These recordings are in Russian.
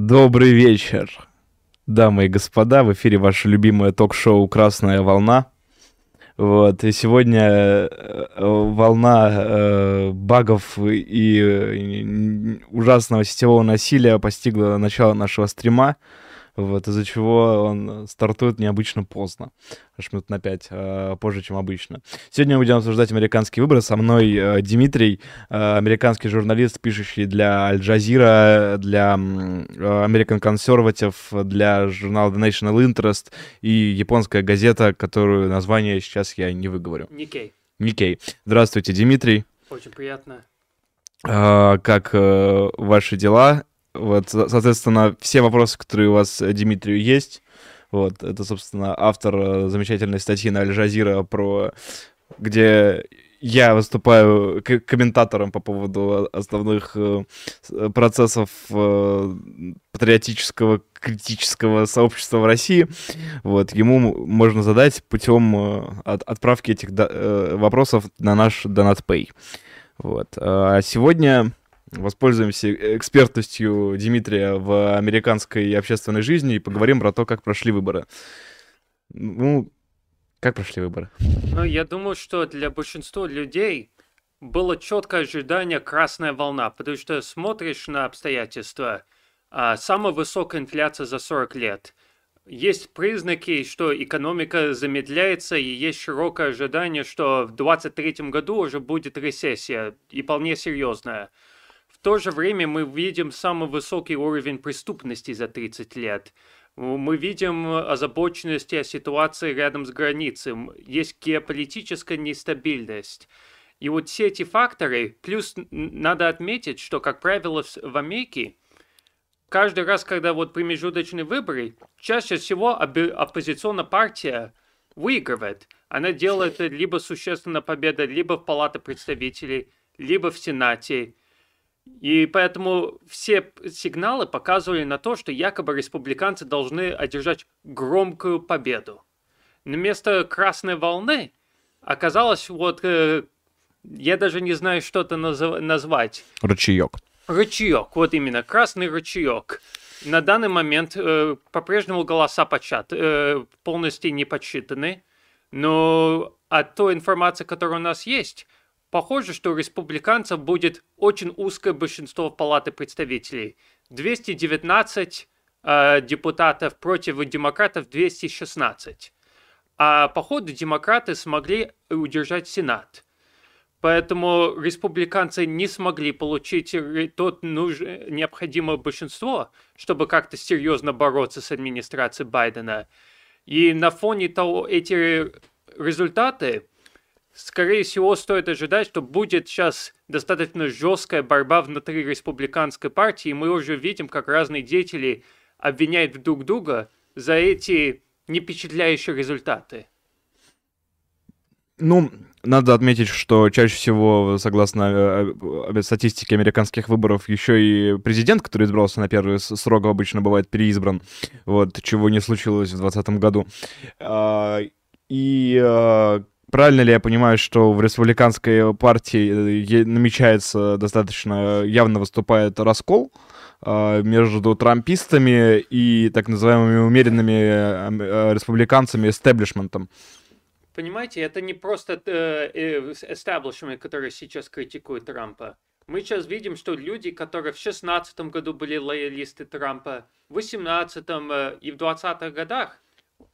Добрый вечер, дамы и господа. В эфире ваше любимое ток-шоу «Красная волна». Вот, и сегодня э, волна э, багов и э, ужасного сетевого насилия постигла начало нашего стрима вот, из-за чего он стартует необычно поздно, аж минут на 5 э, позже, чем обычно. Сегодня мы будем обсуждать американские выборы. Со мной э, Дмитрий, э, американский журналист, пишущий для Аль-Джазира, для э, American Conservative, для журнала The National Interest и японская газета, которую название сейчас я не выговорю. Никей. Никей. Здравствуйте, Дмитрий. Очень приятно. Э, как э, ваши дела? Вот, соответственно, все вопросы, которые у вас э, Дмитрию есть, вот, это, собственно, автор э, замечательной статьи на Аль-Жазира про... где я выступаю комментатором по поводу основных э, процессов патриотического критического сообщества в России. Вот, ему можно задать путем отправки этих вопросов на наш DonatPay. Вот. А сегодня воспользуемся экспертностью Дмитрия в американской общественной жизни и поговорим про то, как прошли выборы. Ну, как прошли выборы? Ну, я думаю, что для большинства людей было четкое ожидание красная волна, потому что смотришь на обстоятельства, а, самая высокая инфляция за 40 лет. Есть признаки, что экономика замедляется, и есть широкое ожидание, что в 2023 году уже будет рецессия, и вполне серьезная. То же время мы видим самый высокий уровень преступности за 30 лет. Мы видим озабоченность о ситуации рядом с границей. Есть геополитическая нестабильность. И вот все эти факторы, плюс надо отметить, что, как правило, в Америке каждый раз, когда вот промежуточные выборы, чаще всего оппозиционная партия выигрывает. Она делает либо существенная победа, либо в Палате представителей, либо в Сенате. И поэтому все сигналы показывали на то, что якобы республиканцы должны одержать громкую победу. Но вместо красной волны оказалось вот, э, я даже не знаю, что это назв- назвать. Ручеек. Ручеек, вот именно, красный ручеек. На данный момент э, по-прежнему голоса почат, э, полностью не подсчитаны, но от той информации, которая у нас есть, Похоже, что у республиканцев будет очень узкое большинство Палаты представителей. 219 э, депутатов против демократов 216. А походу демократы смогли удержать Сенат. Поэтому республиканцы не смогли получить тот нуж... необходимое большинство, чтобы как-то серьезно бороться с администрацией Байдена. И на фоне того, эти результаты скорее всего, стоит ожидать, что будет сейчас достаточно жесткая борьба внутри республиканской партии, и мы уже видим, как разные деятели обвиняют друг друга за эти не впечатляющие результаты. Ну, надо отметить, что чаще всего, согласно э, э, статистике американских выборов, еще и президент, который избрался на первый срок, обычно бывает переизбран, вот, чего не случилось в 2020 году. А, и а, Правильно ли я понимаю, что в республиканской партии э, намечается достаточно явно выступает раскол э, между трампистами и так называемыми умеренными э, республиканцами, эстеблишментом? Понимаете, это не просто эстаблишмент, который сейчас критикует Трампа. Мы сейчас видим, что люди, которые в 16 году были лоялисты Трампа, в 18 и в 20-х годах,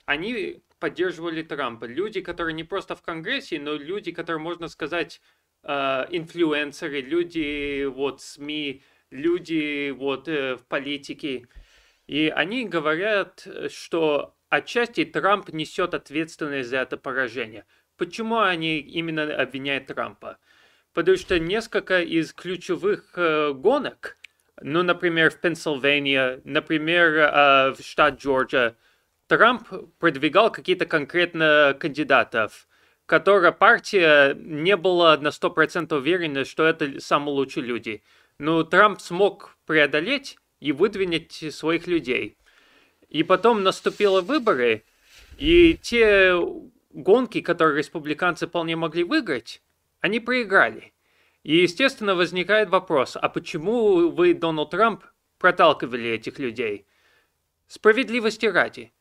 они поддерживали Трампа. Люди, которые не просто в Конгрессе, но люди, которые, можно сказать, э, инфлюенсеры, люди вот СМИ, люди вот э, в политике. И они говорят, что отчасти Трамп несет ответственность за это поражение. Почему они именно обвиняют Трампа? Потому что несколько из ключевых э, гонок, ну, например, в Пенсильвании, например, в штат Джорджия, Трамп продвигал какие-то конкретно кандидатов, которая партия не была на 100% уверена, что это самые лучшие люди. Но Трамп смог преодолеть и выдвинуть своих людей. И потом наступили выборы, и те гонки, которые республиканцы вполне могли выиграть, они проиграли. И, естественно, возникает вопрос, а почему вы, Дональд Трамп, проталкивали этих людей. Справедливости ради.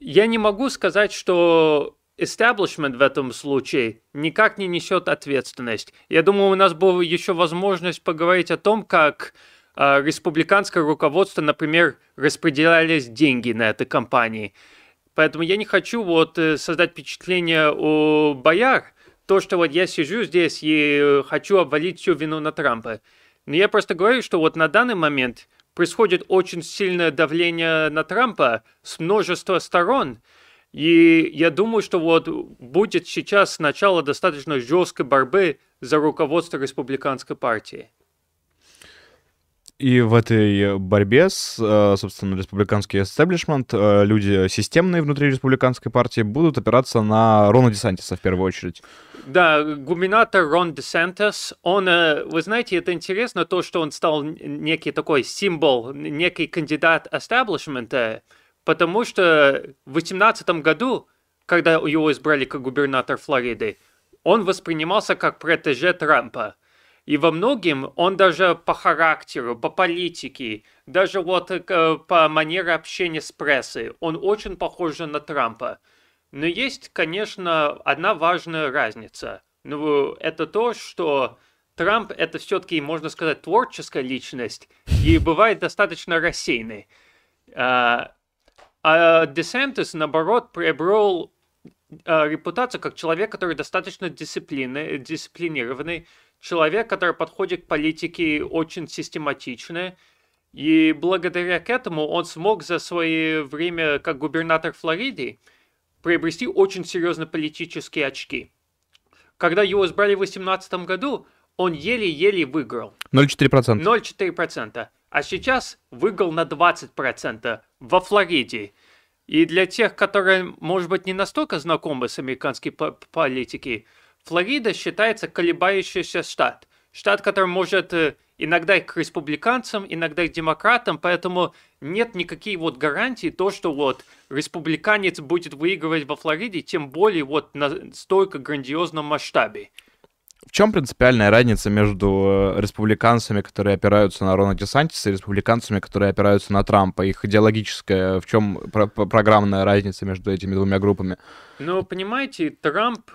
Я не могу сказать, что establishment в этом случае никак не несет ответственность. Я думаю, у нас была еще возможность поговорить о том, как э, республиканское руководство, например, распределялись деньги на этой компании. Поэтому я не хочу вот э, создать впечатление у бояр, то, что вот я сижу здесь и э, хочу обвалить всю вину на Трампа. Но я просто говорю, что вот на данный момент происходит очень сильное давление на Трампа с множества сторон. И я думаю, что вот будет сейчас начало достаточно жесткой борьбы за руководство республиканской партии. И в этой борьбе с, э, собственно, республиканский эстеблишмент, э, люди системные внутри республиканской партии будут опираться на Рона Десантиса в первую очередь. Да, губернатор Рон Десантис, он, э, вы знаете, это интересно, то, что он стал некий такой символ, некий кандидат эстеблишмента, потому что в 2018 году, когда его избрали как губернатор Флориды, он воспринимался как протеже Трампа. И во многим он даже по характеру, по политике, даже вот э, по манере общения с прессой, он очень похож на Трампа. Но есть, конечно, одна важная разница. Ну, это то, что Трамп это все-таки, можно сказать, творческая личность и бывает достаточно рассеянный. А, а Десантис, наоборот, приобрел а, репутацию как человек, который достаточно дисциплинированный, человек, который подходит к политике очень систематично, и благодаря этому он смог за свое время как губернатор Флориды приобрести очень серьезные политические очки. Когда его избрали в 2018 году, он еле-еле выиграл. 0,4%. 0,4%. А сейчас выиграл на 20% во Флориде. И для тех, которые, может быть, не настолько знакомы с американской политикой, Флорида считается колебающийся штат. Штат, который может э, иногда и к республиканцам, иногда и к демократам, поэтому нет никаких вот гарантий то, что вот республиканец будет выигрывать во Флориде, тем более вот на столько грандиозном масштабе. В чем принципиальная разница между э, республиканцами, которые опираются на Рона Десантиса, и республиканцами, которые опираются на Трампа? Их идеологическая, в чем про программная разница между этими двумя группами? Ну, понимаете, Трамп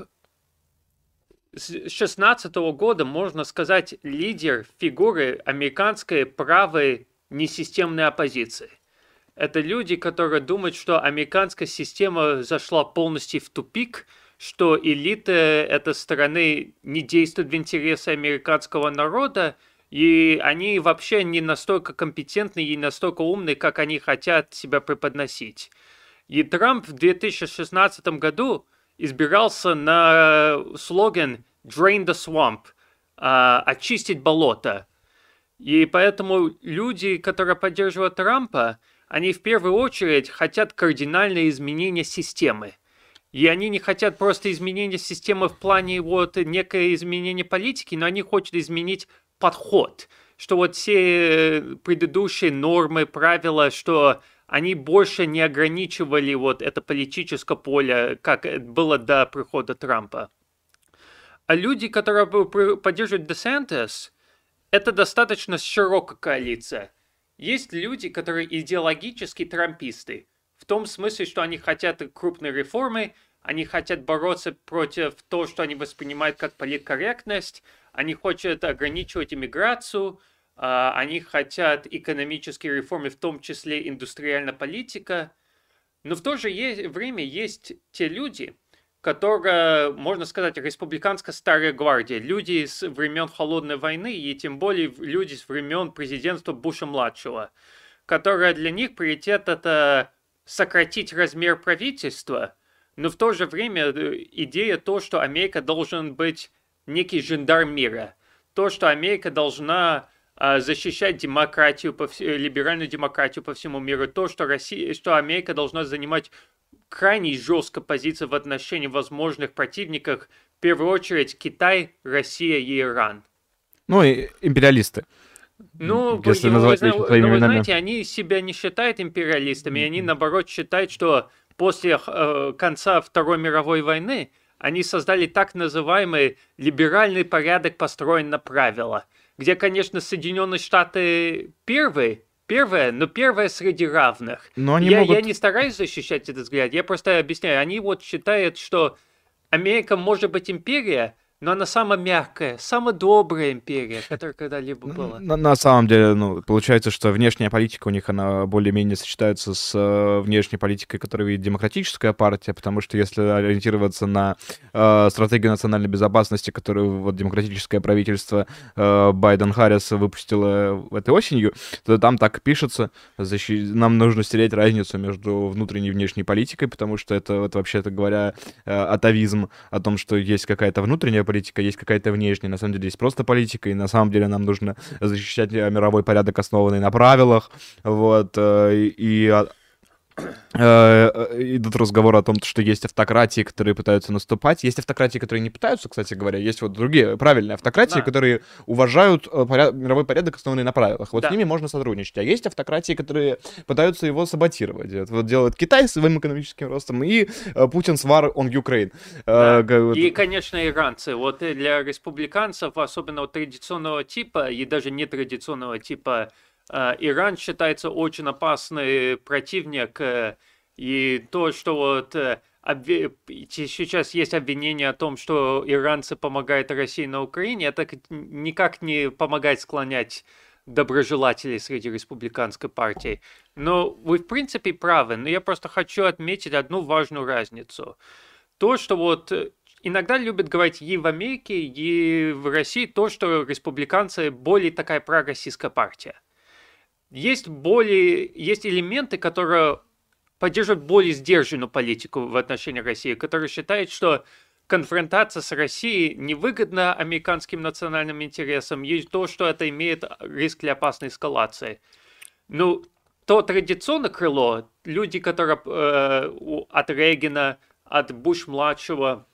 с 2016 года, можно сказать, лидер фигуры американской правой несистемной оппозиции. Это люди, которые думают, что американская система зашла полностью в тупик, что элита этой страны не действует в интересы американского народа, и они вообще не настолько компетентны и не настолько умны, как они хотят себя преподносить. И Трамп в 2016 году избирался на слоган «Drain the swamp», uh, «Очистить болото». И поэтому люди, которые поддерживают Трампа, они в первую очередь хотят кардинальное изменение системы. И они не хотят просто изменения системы в плане вот некое изменение политики, но они хотят изменить подход, что вот все предыдущие нормы, правила, что они больше не ограничивали вот это политическое поле, как было до прихода Трампа. А люди, которые поддерживают DeSantis, это достаточно широкая коалиция. Есть люди, которые идеологически трамписты, в том смысле, что они хотят крупной реформы, они хотят бороться против того, что они воспринимают как политкорректность, они хотят ограничивать иммиграцию, они хотят экономические реформы, в том числе индустриальная политика. Но в то же время есть те люди, которые, можно сказать, республиканская старая гвардия, люди с времен Холодной войны и тем более люди с времен президентства Буша-младшего, которые для них приоритет это сократить размер правительства, но в то же время э, идея то, что Америка должен быть некий жандарм мира, то, что Америка должна а, защищать демократию, по вс... либеральную демократию по всему миру, то, что, Россия, что Америка должна занимать крайне жесткую позицию в отношении возможных противников, в первую очередь Китай, Россия и Иран. Ну и империалисты. Ну, если вы, назвать вы, ну, вы знаете, они себя не считают империалистами, они наоборот считают, что после э, конца Второй мировой войны они создали так называемый либеральный порядок, построен на правила – где, конечно, Соединенные Штаты первые первое, но первое среди равных. Но они я, могут... я не стараюсь защищать этот взгляд, я просто объясняю. Они вот считают, что Америка может быть империя, но она самая мягкая, самая добрая империя, которая когда-либо была. На, на самом деле, ну, получается, что внешняя политика у них, она более-менее сочетается с э, внешней политикой, которую видит демократическая партия, потому что если ориентироваться на э, стратегию национальной безопасности, которую вот демократическое правительство э, Байден-Харрис выпустило этой осенью, то там так пишется, защи... нам нужно стереть разницу между внутренней и внешней политикой, потому что это, вот, вообще-то говоря, э, атовизм о том, что есть какая-то внутренняя политика, есть какая-то внешняя, на самом деле есть просто политика, и на самом деле нам нужно защищать э, мировой порядок, основанный на правилах, вот, э, и э, идут разговоры о том, что есть автократии, которые пытаются наступать. Есть автократии, которые не пытаются, кстати говоря. Есть вот другие правильные автократии, да. которые уважают э, поряд... мировой порядок, основанный на правилах. Вот да. с ними можно сотрудничать. А есть автократии, которые пытаются его саботировать. Это вот делает Китай своим экономическим ростом и Путин с war on Ukraine. Да. И, конечно, иранцы. Вот для республиканцев, особенно вот традиционного типа и даже нетрадиционного типа Иран считается очень опасный противник, э, и то, что вот э, сейчас есть обвинение о том, что иранцы помогают России на Украине, это никак не помогает склонять доброжелателей среди республиканской партии. Но вы, в принципе, правы, но я просто хочу отметить одну важную разницу. То, что вот э, иногда любят говорить и в Америке, и в России, то, что республиканцы более такая пророссийская партия есть более, есть элементы, которые поддерживают более сдержанную политику в отношении России, которые считают, что конфронтация с Россией невыгодна американским национальным интересам, есть то, что это имеет риск для опасной эскалации. Ну, то традиционное крыло, люди, которые э, от Регина, от Буш-младшего,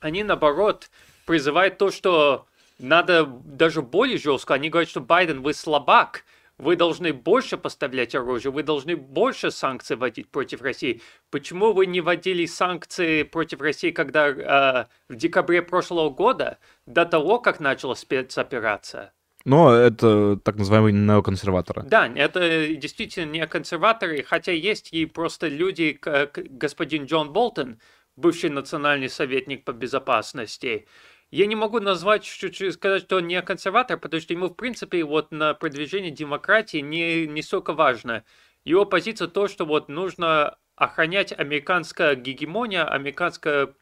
они, наоборот, призывают то, что надо даже более жестко. Они говорят, что Байден, вы слабак, вы должны больше поставлять оружие, вы должны больше санкций вводить против России. Почему вы не вводили санкции против России, когда э, в декабре прошлого года, до того, как началась спецоперация? Но это так называемые неоконсерваторы. Да, это действительно не консерваторы, хотя есть и просто люди, как господин Джон Болтон, бывший национальный советник по безопасности, я не могу назвать, сказать, что он не консерватор, потому что ему, в принципе, вот на продвижение демократии не, не столько важно. Его позиция то, что вот нужно охранять американская гегемония, американское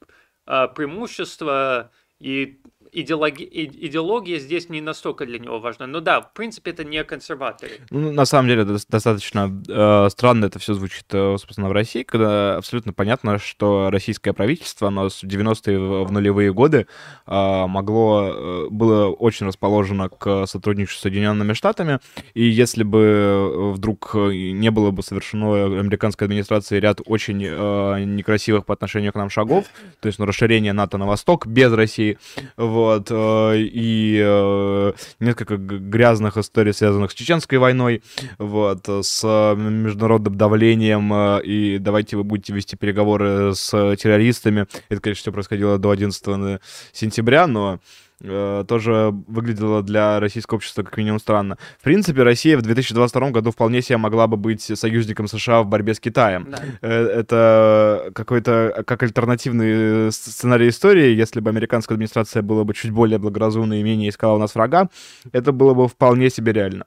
э, преимущество и идеологи... идеология здесь не настолько для него важна. Но да, в принципе, это не консерваторы. Ну, на самом деле, достаточно э, странно это все звучит, э, собственно, в России, когда абсолютно понятно, что российское правительство, оно с 90-е в нулевые годы э, могло, э, было очень расположено к сотрудничеству с Соединенными Штатами, и если бы вдруг не было бы совершено американской администрацией ряд очень э, некрасивых по отношению к нам шагов, то есть ну, расширение НАТО на восток без России, вот, вот, э, и э, несколько грязных историй, связанных с чеченской войной, вот, с международным давлением, э, и давайте вы будете вести переговоры с террористами. Это, конечно, все происходило до 11 сентября, но Э, тоже выглядело для российского общества как минимум странно. В принципе, Россия в 2022 году вполне себе могла бы быть союзником США в борьбе с Китаем. Да. Э, это какой-то как альтернативный сценарий истории, если бы американская администрация была бы чуть более благоразумной и менее искала у нас врага, это было бы вполне себе реально.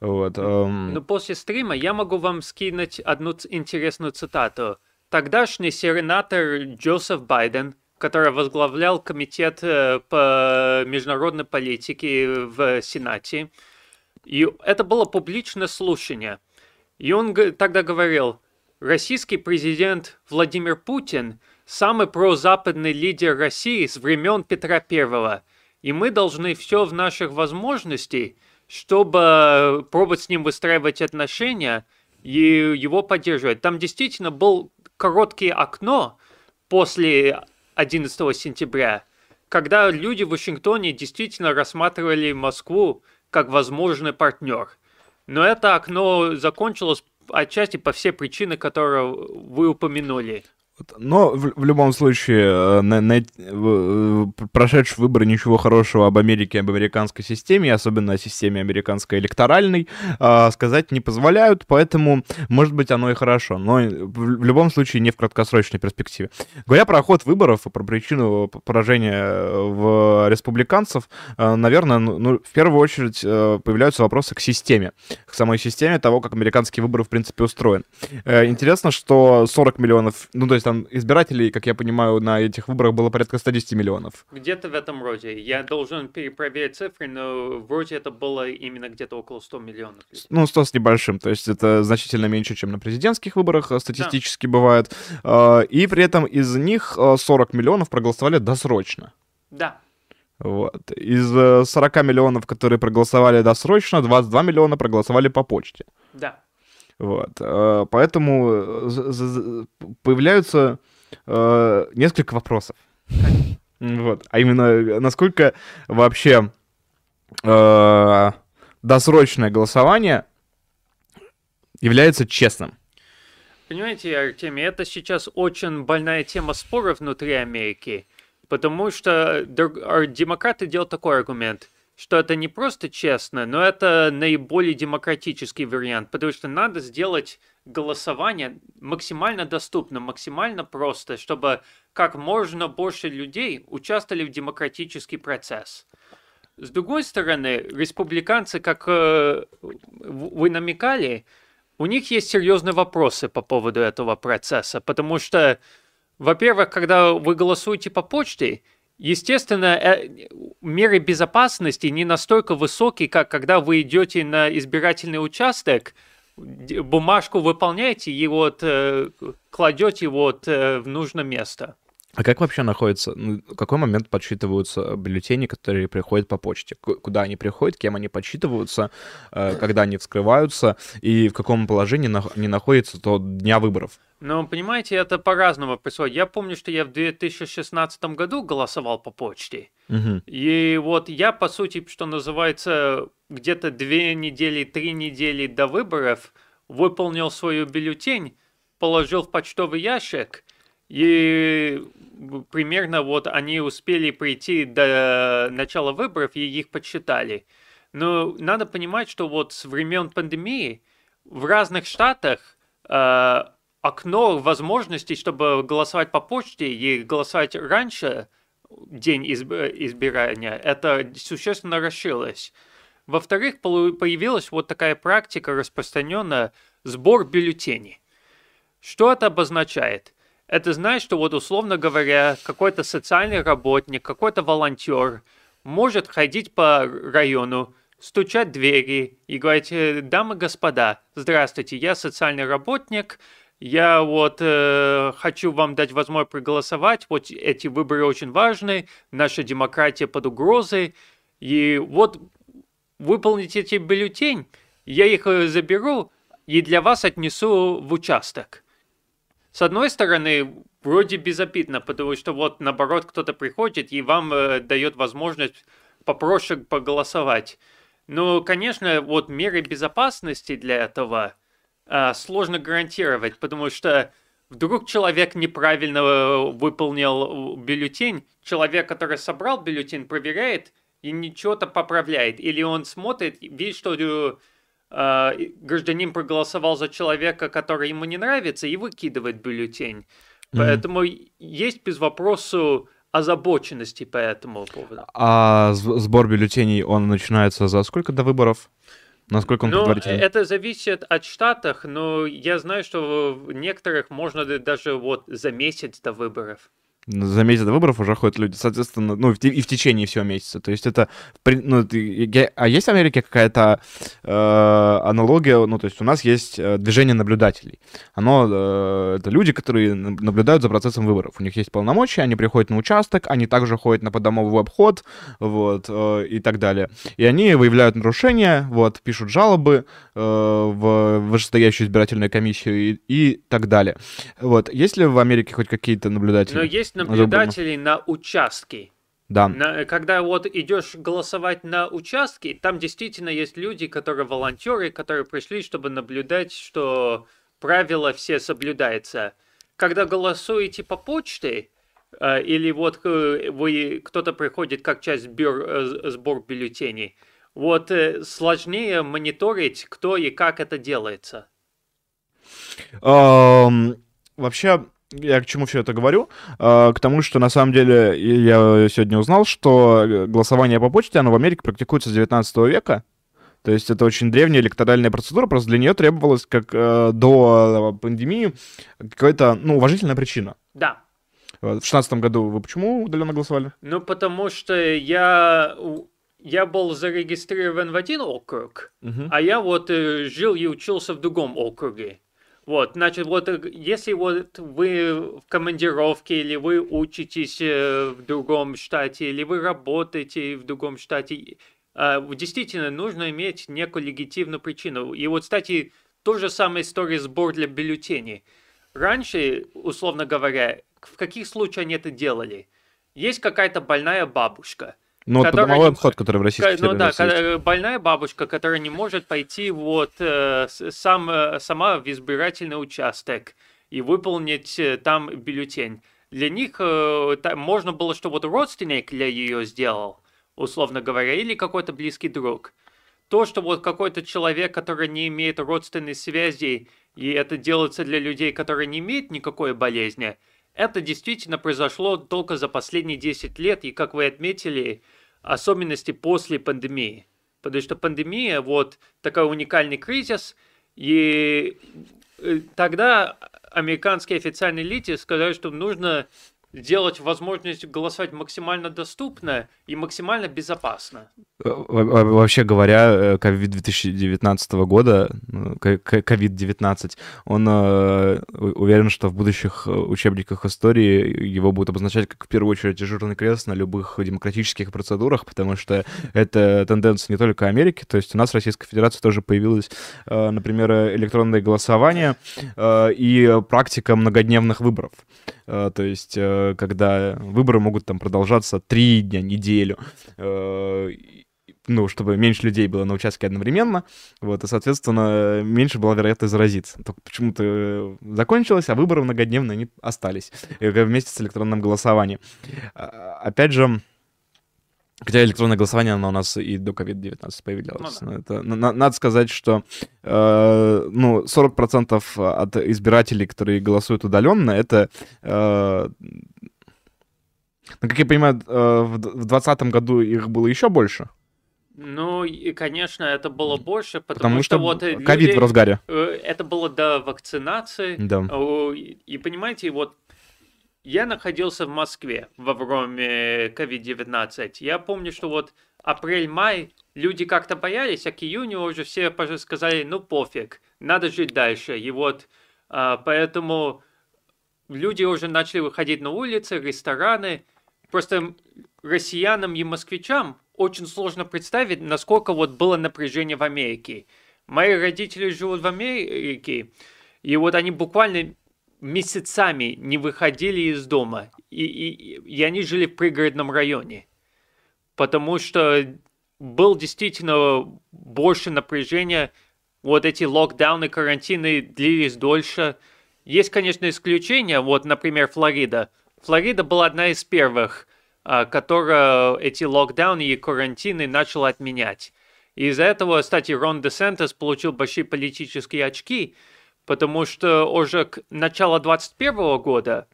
Вот, эм... Ну, после стрима я могу вам скинуть одну интересную цитату. Тогдашний сенатор Джозеф Байден который возглавлял комитет э, по международной политике в Сенате. И это было публичное слушание. И он тогда говорил, российский президент Владимир Путин самый прозападный лидер России с времен Петра Первого. И мы должны все в наших возможностей, чтобы пробовать с ним выстраивать отношения и его поддерживать. Там действительно был короткое окно после 11 сентября, когда люди в Вашингтоне действительно рассматривали Москву как возможный партнер. Но это окно закончилось отчасти по все причины, которые вы упомянули. Но в, в любом случае, на, на, прошедшие выборы ничего хорошего об Америке, об американской системе, особенно о системе американской электоральной, э, сказать не позволяют, поэтому, может быть, оно и хорошо, но в, в любом случае не в краткосрочной перспективе. Говоря про ход выборов и про причину поражения в республиканцев, э, наверное, ну, ну, в первую очередь э, появляются вопросы к системе, к самой системе того, как американские выборы, в принципе, устроены. Э, интересно, что 40 миллионов, ну, то есть там избирателей, как я понимаю, на этих выборах было порядка 110 миллионов. Где-то в этом роде. Я должен перепроверить цифры, но вроде это было именно где-то около 100 миллионов. Ну, 100 с небольшим, то есть это значительно меньше, чем на президентских выборах э, статистически да. бывает. Э, и при этом из них 40 миллионов проголосовали досрочно. Да. Вот. Из 40 миллионов, которые проголосовали досрочно, 22 миллиона проголосовали по почте. Да. Вот. Э, поэтому э, появляются э, несколько вопросов. Вот. А именно, насколько вообще досрочное голосование является честным? Понимаете, Артемий, это сейчас очень больная тема споров внутри Америки, потому что демократы делают такой аргумент – что это не просто честно, но это наиболее демократический вариант, потому что надо сделать голосование максимально доступным, максимально просто, чтобы как можно больше людей участвовали в демократический процесс. С другой стороны, республиканцы, как э, вы намекали, у них есть серьезные вопросы по поводу этого процесса, потому что, во-первых, когда вы голосуете по почте, Естественно, э, меры безопасности не настолько высокие, как когда вы идете на избирательный участок, бумажку выполняете и вот э, кладете вот э, в нужное место. А как вообще находится, ну, в какой момент подсчитываются бюллетени, которые приходят по почте? Куда они приходят, кем они подсчитываются, э, когда они вскрываются, и в каком положении они находятся до дня выборов? Ну, понимаете, это по-разному происходит. Я помню, что я в 2016 году голосовал по почте. Угу. И вот я, по сути, что называется, где-то две недели, три недели до выборов выполнил свою бюллетень, положил в почтовый ящик – и примерно вот они успели прийти до начала выборов и их подсчитали. Но надо понимать, что вот с времен пандемии в разных штатах э, окно возможностей, чтобы голосовать по почте и голосовать раньше день изб- избирания, это существенно расширилось. Во-вторых, появилась вот такая практика распространенная сбор бюллетеней. Что это обозначает? Это значит, что вот условно говоря, какой-то социальный работник, какой-то волонтер может ходить по району, стучать двери и говорить, «Э, дамы и господа, здравствуйте, я социальный работник, я вот э, хочу вам дать возможность проголосовать, вот эти выборы очень важны, наша демократия под угрозой, и вот выполните эти бюллетень, я их э, заберу и для вас отнесу в участок. С одной стороны, вроде безобидно, потому что вот наоборот кто-то приходит и вам э, дает возможность попроще поголосовать. Но, конечно, вот меры безопасности для этого э, сложно гарантировать, потому что вдруг человек неправильно э, выполнил бюллетень, человек, который собрал бюллетень, проверяет и ничего-то поправляет, или он смотрит, видит, что э, э, гражданин проголосовал за человека, который ему не нравится, и выкидывает бюллетень. Mm-hmm. Поэтому есть без вопросу озабоченности по этому поводу. А сбор бюллетеней, он начинается за сколько до выборов? Насколько он ну, предварительный? Это зависит от штатов, но я знаю, что в некоторых можно даже вот за месяц до выборов за месяц до выборов уже ходят люди, соответственно, ну, и в течение всего месяца. То есть это, ну, а есть в Америке какая-то э, аналогия, ну, то есть у нас есть э, движение наблюдателей. Оно, э, это люди, которые наблюдают за процессом выборов. У них есть полномочия, они приходят на участок, они также ходят на подомовый обход, вот, э, и так далее. И они выявляют нарушения, вот, пишут жалобы э, в вышестоящую избирательную комиссию и, и так далее. Вот, есть ли в Америке хоть какие-то наблюдатели? Но есть наблюдателей на участке. Да. На, когда вот идешь голосовать на участке, там действительно есть люди, которые волонтеры, которые пришли, чтобы наблюдать, что правила все соблюдаются. когда голосуете по почте, э, или вот э, вы, кто-то приходит как часть бюр, э, сбор бюллетеней, вот сложнее мониторить, кто и как это делается. Вообще, я к чему все это говорю? Э, к тому, что на самом деле я сегодня узнал, что голосование по почте, оно в Америке практикуется с 19 века. То есть это очень древняя электоральная процедура, просто для нее требовалась, как э, до пандемии, какая-то, ну, уважительная причина. Да. В шестнадцатом году вы почему удаленно голосовали? Ну, потому что я, я был зарегистрирован в один округ, Мгм. а я вот э, жил и учился в другом округе. Вот, значит, вот э, если вот вы в командировке, или вы учитесь э, в другом штате, или вы работаете в другом штате, э, действительно нужно иметь некую легитимную причину. И вот, кстати, то же самое история сбор для бюллетеней. Раньше, условно говоря, в каких случаях они это делали? Есть какая-то больная бабушка, Ну, вот домовой обход, который в Российской Ну да, есть. больная бабушка, которая не может пойти вот э, сам, э, сама в избирательный участок и выполнить э, там бюллетень. Для них можно было, что вот родственник для ее сделал, условно говоря, или какой-то близкий друг. То, что вот какой-то человек, который не имеет родственной связи, и это делается для людей, которые не имеют никакой болезни, это действительно произошло только за последние 10 лет, и, как вы отметили, особенности после пандемии. Потому что пандемия, вот такой уникальный кризис, и э, тогда американские официальные элиты сказали, что нужно сделать возможность голосовать максимально доступно и максимально безопасно. Во- во- Вообще говоря, э, ковид 2019 года, ну, ко- ко- ковид-19, он э, уверен, что в будущих э, учебниках истории его будут обозначать как в первую очередь дежурный крест на любых демократических процедурах, потому что это тенденция не только Америки, то есть у нас в Российской Федерации тоже появилось, например, электронное голосование и практика многодневных выборов. То есть, когда выборы могут там продолжаться три дня, неделю, э, ну, чтобы меньше людей было на участке одновременно, вот, и, соответственно, меньше была вероятность заразиться. Только почему-то э, закончилось, а выборы многодневные, они остались э, вместе с электронным голосованием. А, Опять же, Хотя электронное голосование, оно у нас и до COVID-19 появлялось. Ну Но это, на- на- надо сказать, что э, ну, 40% от избирателей, которые голосуют удаленно, это, э, ну, как я понимаю, э, в д- в 2020 году их было еще больше, Ну и, конечно, это было больше, потому, потому что вот э, ковид в разгаре. э, это было до вакцинации. Да. И и понимаете, вот я находился в Москве во время COVID-19. Я помню, что вот апрель-май люди как-то боялись, а к июню уже все сказали, ну пофиг, надо жить дальше. И вот а, поэтому люди уже начали выходить на улицы, рестораны. Просто россиянам и москвичам очень сложно представить, насколько вот было напряжение в Америке. Мои родители живут в Америке, и вот они буквально месяцами не выходили из дома. И, и, и они жили в пригородном районе. Потому что был действительно больше напряжения. Вот эти локдауны, карантины длились дольше. Есть, конечно, исключения. Вот, например, Флорида. Флорида была одна из первых, а, которая эти локдауны и карантины начала отменять. Из-за этого, кстати, Рон Де Сантос получил большие политические очки, потому что уже к началу 2021 года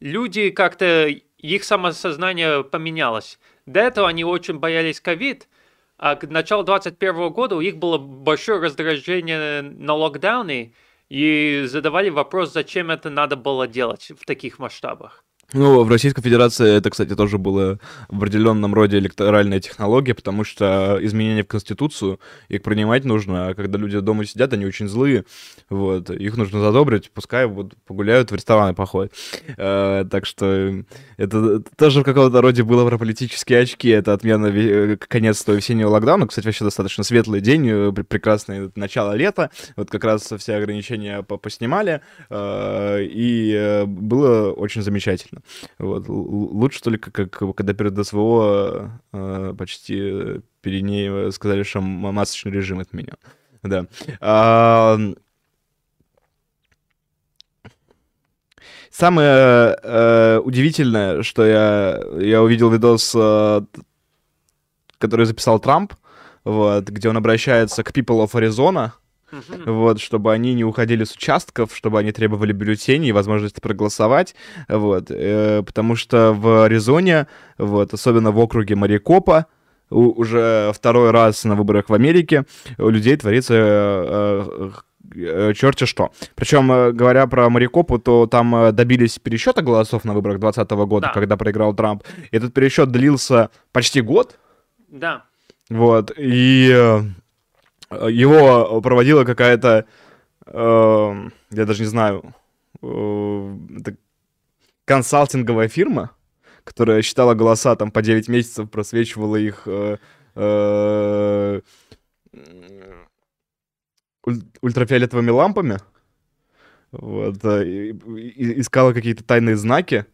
люди как-то, их самосознание поменялось. До этого они очень боялись ковид, а к началу 2021 года у них было большое раздражение на локдауны, и задавали вопрос, зачем это надо было делать в таких масштабах. Ну, в Российской Федерации это, кстати, тоже было в определенном роде электоральная технология, потому что изменения в Конституцию, их принимать нужно, а когда люди дома сидят, они очень злые, вот, их нужно задобрить, пускай вот погуляют, в рестораны походят. Э, так что это тоже в каком-то роде было про политические очки, это отмена ве- конец того весеннего локдауна, кстати, вообще достаточно светлый день, э, пр- прекрасное начало лета, вот как раз все ограничения по- поснимали, э, и э, было очень замечательно. Вот. Л- л- Лучше только, как когда перед СВО э, почти Пиренеева сказали, что масочный режим отменен. Да. А, Самое э, удивительное, что я, я увидел видос, э, который записал Трамп, вот, где он обращается к people of Arizona, вот, чтобы они не уходили с участков, чтобы они требовали бюллетеней и возможности проголосовать, вот, э, потому что в Аризоне, вот, особенно в округе Марикопа, уже второй раз на выборах в Америке у людей творится э, э, черти что. Причем, э, говоря про Марикопу, то там э, добились пересчета голосов на выборах 2020 года, да. когда проиграл Трамп. Этот пересчет длился почти год. Да. Вот, и э, его проводила какая-то, э, я даже не знаю, э, консалтинговая фирма, которая считала голоса там по 9 месяцев, просвечивала их э, э, ультрафиолетовыми лампами, вот, э, и, и, искала какие-то тайные знаки,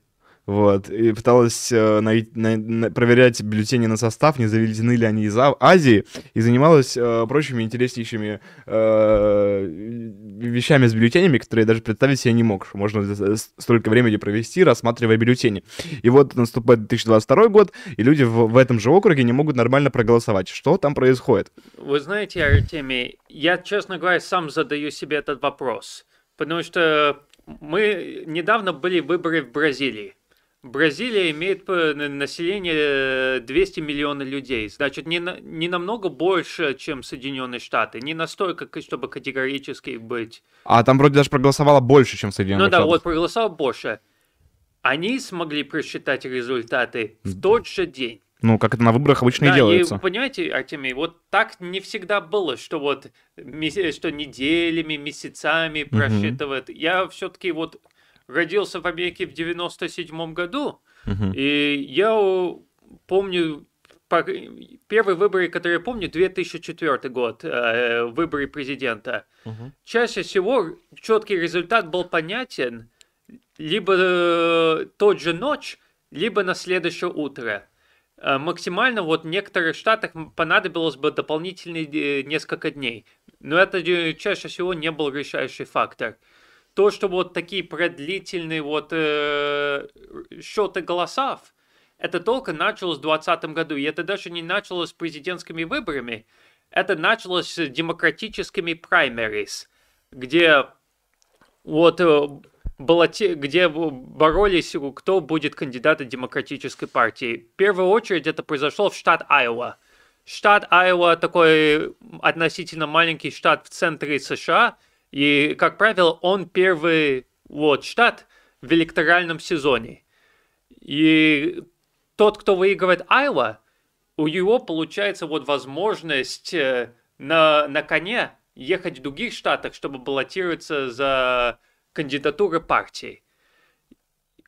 вот, и пыталась э, на, на, на, проверять бюллетени на состав, не заведены ли они из Азии, и занималась э, прочими интереснейшими э, вещами с бюллетенями, которые я даже представить себе не мог, что можно столько времени провести, рассматривая бюллетени. И вот наступает 2022 год, и люди в, в этом же округе не могут нормально проголосовать. Что там происходит? Вы знаете, Артемий, я, честно говоря, сам задаю себе этот вопрос, потому что мы недавно были выборы в Бразилии. Бразилия имеет население 200 э, миллионов людей, значит, не, на, не намного больше, чем Соединенные Штаты, не настолько, чтобы категорически быть. А там вроде даже проголосовало больше, чем Соединенные ну, Штаты. Ну да, вот проголосовало больше. Они смогли просчитать результаты в тот же день. Ну, как это на выборах обычно да, и делается. И, понимаете, Артемий, вот так не всегда было, что вот что неделями, месяцами просчитывают. Угу. Я все-таки вот родился в Америке в 97 году, uh-huh. и я помню первые выборы, которые я помню, 2004 год, э, выборы президента. Uh-huh. Чаще всего четкий результат был понятен либо э, тот же ночь, либо на следующее утро. Э, максимально вот в некоторых штатах понадобилось бы дополнительные несколько дней. Но это чаще всего не был решающий фактор то, что вот такие продлительные вот э, счеты голосов, это только началось в 2020 году. И это даже не началось с президентскими выборами, это началось с демократическими праймерис, где вот э, баллоти... где боролись, кто будет кандидатом демократической партии. В первую очередь это произошло в штат Айова. Штат Айова такой относительно маленький штат в центре США – и, как правило, он первый вот, штат в электоральном сезоне. И тот, кто выигрывает Айва, у него получается вот возможность э, на, на коне ехать в других штатах, чтобы баллотироваться за кандидатуры партии.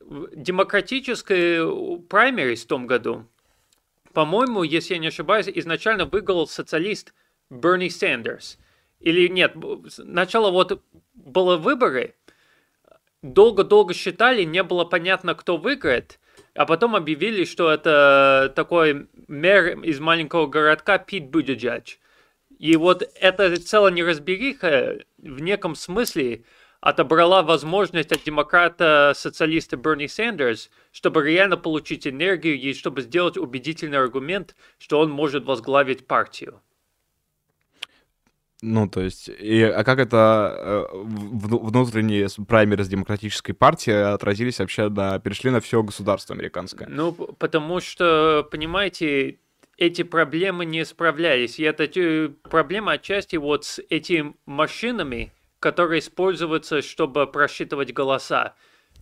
Демократическая праймерис в том году, по-моему, если я не ошибаюсь, изначально выиграл социалист Берни Сандерс – или нет, сначала вот было выборы, долго-долго считали, не было понятно, кто выиграет, а потом объявили, что это такой мэр из маленького городка Пит Будиджач. И вот эта целая неразбериха в неком смысле отобрала возможность от демократа-социалиста Берни Сандерс, чтобы реально получить энергию и чтобы сделать убедительный аргумент, что он может возглавить партию. Ну, то есть, и, а как это э, внутренние праймеры с демократической партии отразились вообще на, перешли на все государство американское? Ну, потому что, понимаете, эти проблемы не справлялись. И это проблема отчасти вот с этими машинами, которые используются, чтобы просчитывать голоса.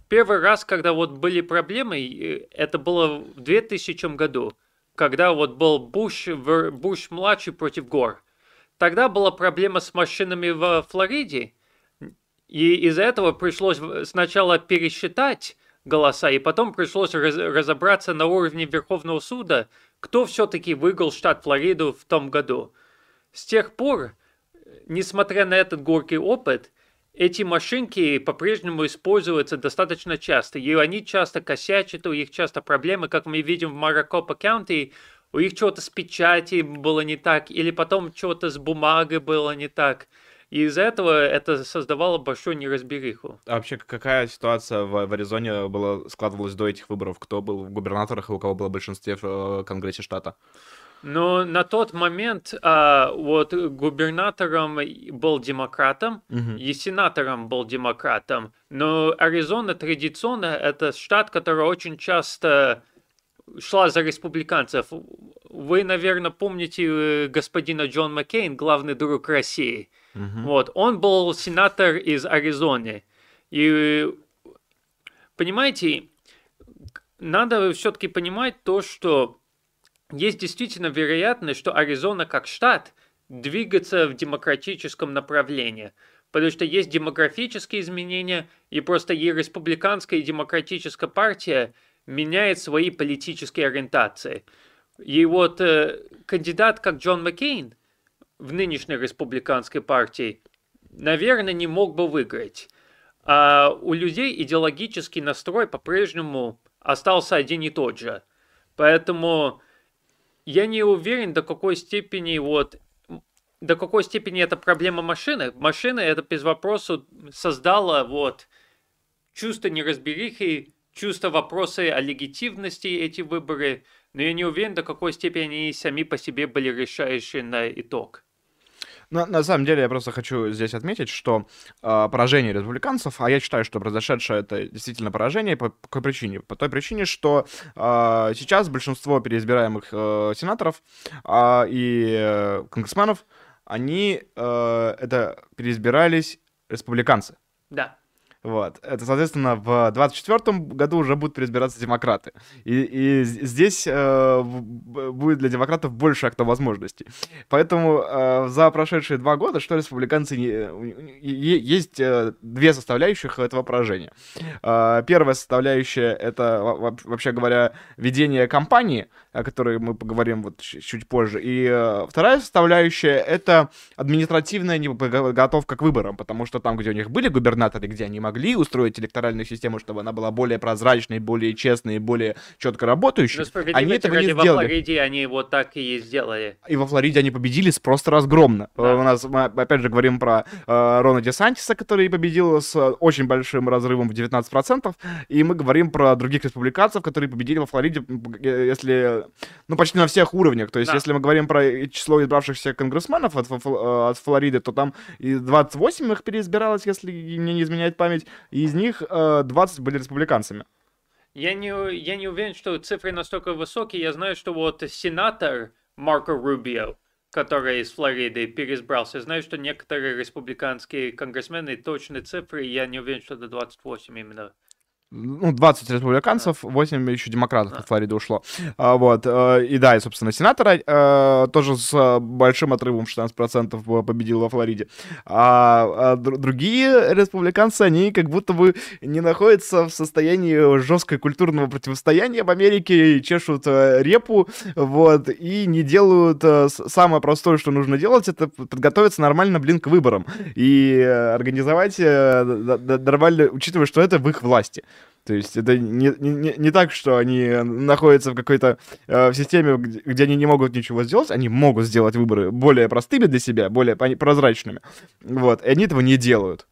Первый раз, когда вот были проблемы, это было в 2000 году, когда вот был Буш, Буш-младший против Гор. Тогда была проблема с машинами в Флориде, и из-за этого пришлось сначала пересчитать голоса, и потом пришлось раз разобраться на уровне Верховного суда, кто все-таки выиграл штат Флориду в том году. С тех пор, несмотря на этот горький опыт, эти машинки по-прежнему используются достаточно часто, и они часто косячат, у них часто проблемы, как мы видим в Маракопа Каунти, у них что-то с печати было не так, или потом что-то с бумагой было не так. И из-за этого это создавало большую неразбериху. А вообще какая ситуация в, в Аризоне была, складывалась до этих выборов? Кто был в губернаторах и у кого было большинство в э, Конгрессе штата? Но на тот момент а, вот губернатором был демократом, Мгм. и сенатором был демократом. Но Аризона традиционно это штат, который очень часто шла за республиканцев. Вы, наверное, помните э, господина Джон Маккейн, главный друг России. Мгм. Вот, он был сенатор из Аризоны. И понимаете, надо все-таки понимать то, что есть действительно вероятность, что Аризона как штат двигаться в демократическом направлении. Потому что есть демографические изменения, и просто и республиканская, и демократическая партия меняет свои политические ориентации. И вот э, кандидат, как Джон Маккейн, в нынешней республиканской партии, наверное, не мог бы выиграть. А у людей идеологический настрой по-прежнему остался один и тот же. Поэтому я не уверен, до какой степени вот до какой степени это проблема машины. Машина это без вопроса создала вот чувство неразберихи, чувство вопроса о легитимности эти выборы, но я не уверен, до какой степени они сами по себе были решающие на итог. На, на самом деле, я просто хочу здесь отметить, что а, поражение республиканцев, а я считаю, что произошедшее это действительно поражение по, какой причине? По той причине, что а, сейчас большинство переизбираемых э, сенаторов а, и э, конгрессменов, они э, это переизбирались республиканцы. Да. Вот. Это, соответственно, в 24 году уже будут переизбираться демократы. И, и здесь э, будет для демократов больше окно возможностей. Поэтому э, за прошедшие два года, что республиканцы не, е- есть э, две составляющих этого поражения. Э, первая составляющая это, во- во- вообще говоря, ведение кампании, о которой мы поговорим вот чуть позже. И э, вторая составляющая это административная неподготовка к выборам, потому что там, где у них были губернаторы, где они могли устроить электоральную систему, чтобы она была более прозрачной, более честной, более четко работающей, Но они этого не во сделали. Флориде они вот так и сделали. И во Флориде они победили просто разгромно. Да. Э, У нас, мы опять же говорим про э, Рона Десантиса, который победил с э, очень большим разрывом в 19%, и мы говорим про других республиканцев, которые победили во Флориде, м, э, ну, почти на всех уровнях. То есть, Да. если мы говорим про э, число избравшихся конгрессменов от, э, от Флориды, то там и 28 их переизбиралось, если мне не изменяет память, и из них э, 20 были республиканцами. Я не, я не уверен, что цифры настолько высокие. Я знаю, что вот сенатор Марко Рубио, который из Флориды переизбрался, я знаю, что некоторые республиканские конгрессмены, точные цифры, я не уверен, что это 28 именно. Ну, 20 республиканцев, 8 еще демократов от Флориды ушло. А, вот, э, и да, и, собственно, сенатора э, тоже с э, большим отрывом в 16% по- победил во Флориде. А, а др- другие республиканцы, они как будто бы не находятся в состоянии жесткой культурного противостояния в Америке, и чешут репу, вот, и не делают самое простое, что нужно делать, это подготовиться нормально, блин, к выборам. И организовать нормально, учитывая, что это в их власти. То есть это не, не, не- так, что они находятся в какой-то э, в системе, где, где они не могут ничего сделать, они могут сделать выборы более простыми для себя, более прозрачными. Вот, и они этого не делают.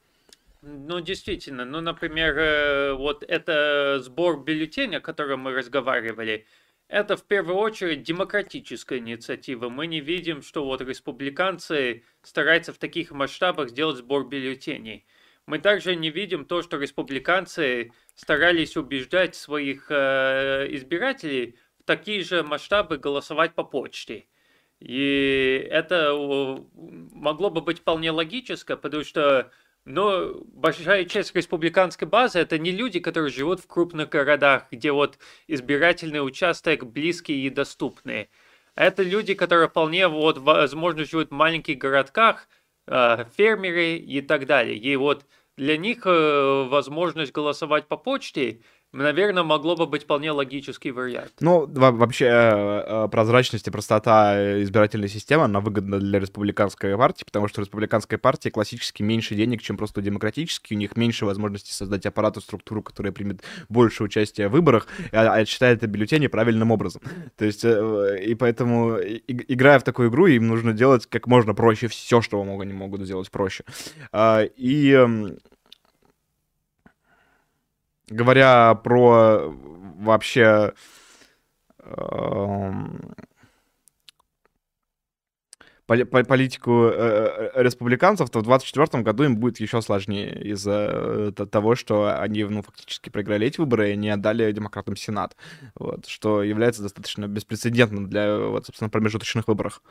Ну, действительно, ну, например, э, вот это сбор бюллетеней, о котором мы разговаривали, это в первую очередь демократическая инициатива. Мы не видим, что вот республиканцы стараются в таких масштабах сделать сбор бюллетеней. Мы также не видим то, что республиканцы старались убеждать своих э, избирателей в такие же масштабы голосовать по почте. И это могло бы быть вполне логическое, потому что но большая часть республиканской базы это не люди, которые живут в крупных городах, где вот избирательный участок близкий и доступный. Это люди, которые вполне вот возможно живут в маленьких городках, фермеры и так далее. И вот для них э, возможность голосовать по почте наверное, могло бы быть вполне логический вариант. Ну, вообще, э, э, прозрачность и простота избирательной системы, она выгодна для республиканской партии, потому что республиканской партии классически меньше денег, чем просто демократические, у них меньше возможности создать аппарат и структуру, которая примет больше участия в выборах, а, а считает это бюллетени правильным образом. То есть, э, и поэтому, играя в такую игру, им нужно делать как можно проще все, что они могут сделать проще. А, и эм, говоря про вообще эм, политику э, э, республиканцев, то в 2024 году им будет еще сложнее из-за э, того, что они ну, фактически проиграли эти выборы и не отдали демократам Сенат, вот, что является достаточно беспрецедентным для, вот, собственно, промежуточных выборов.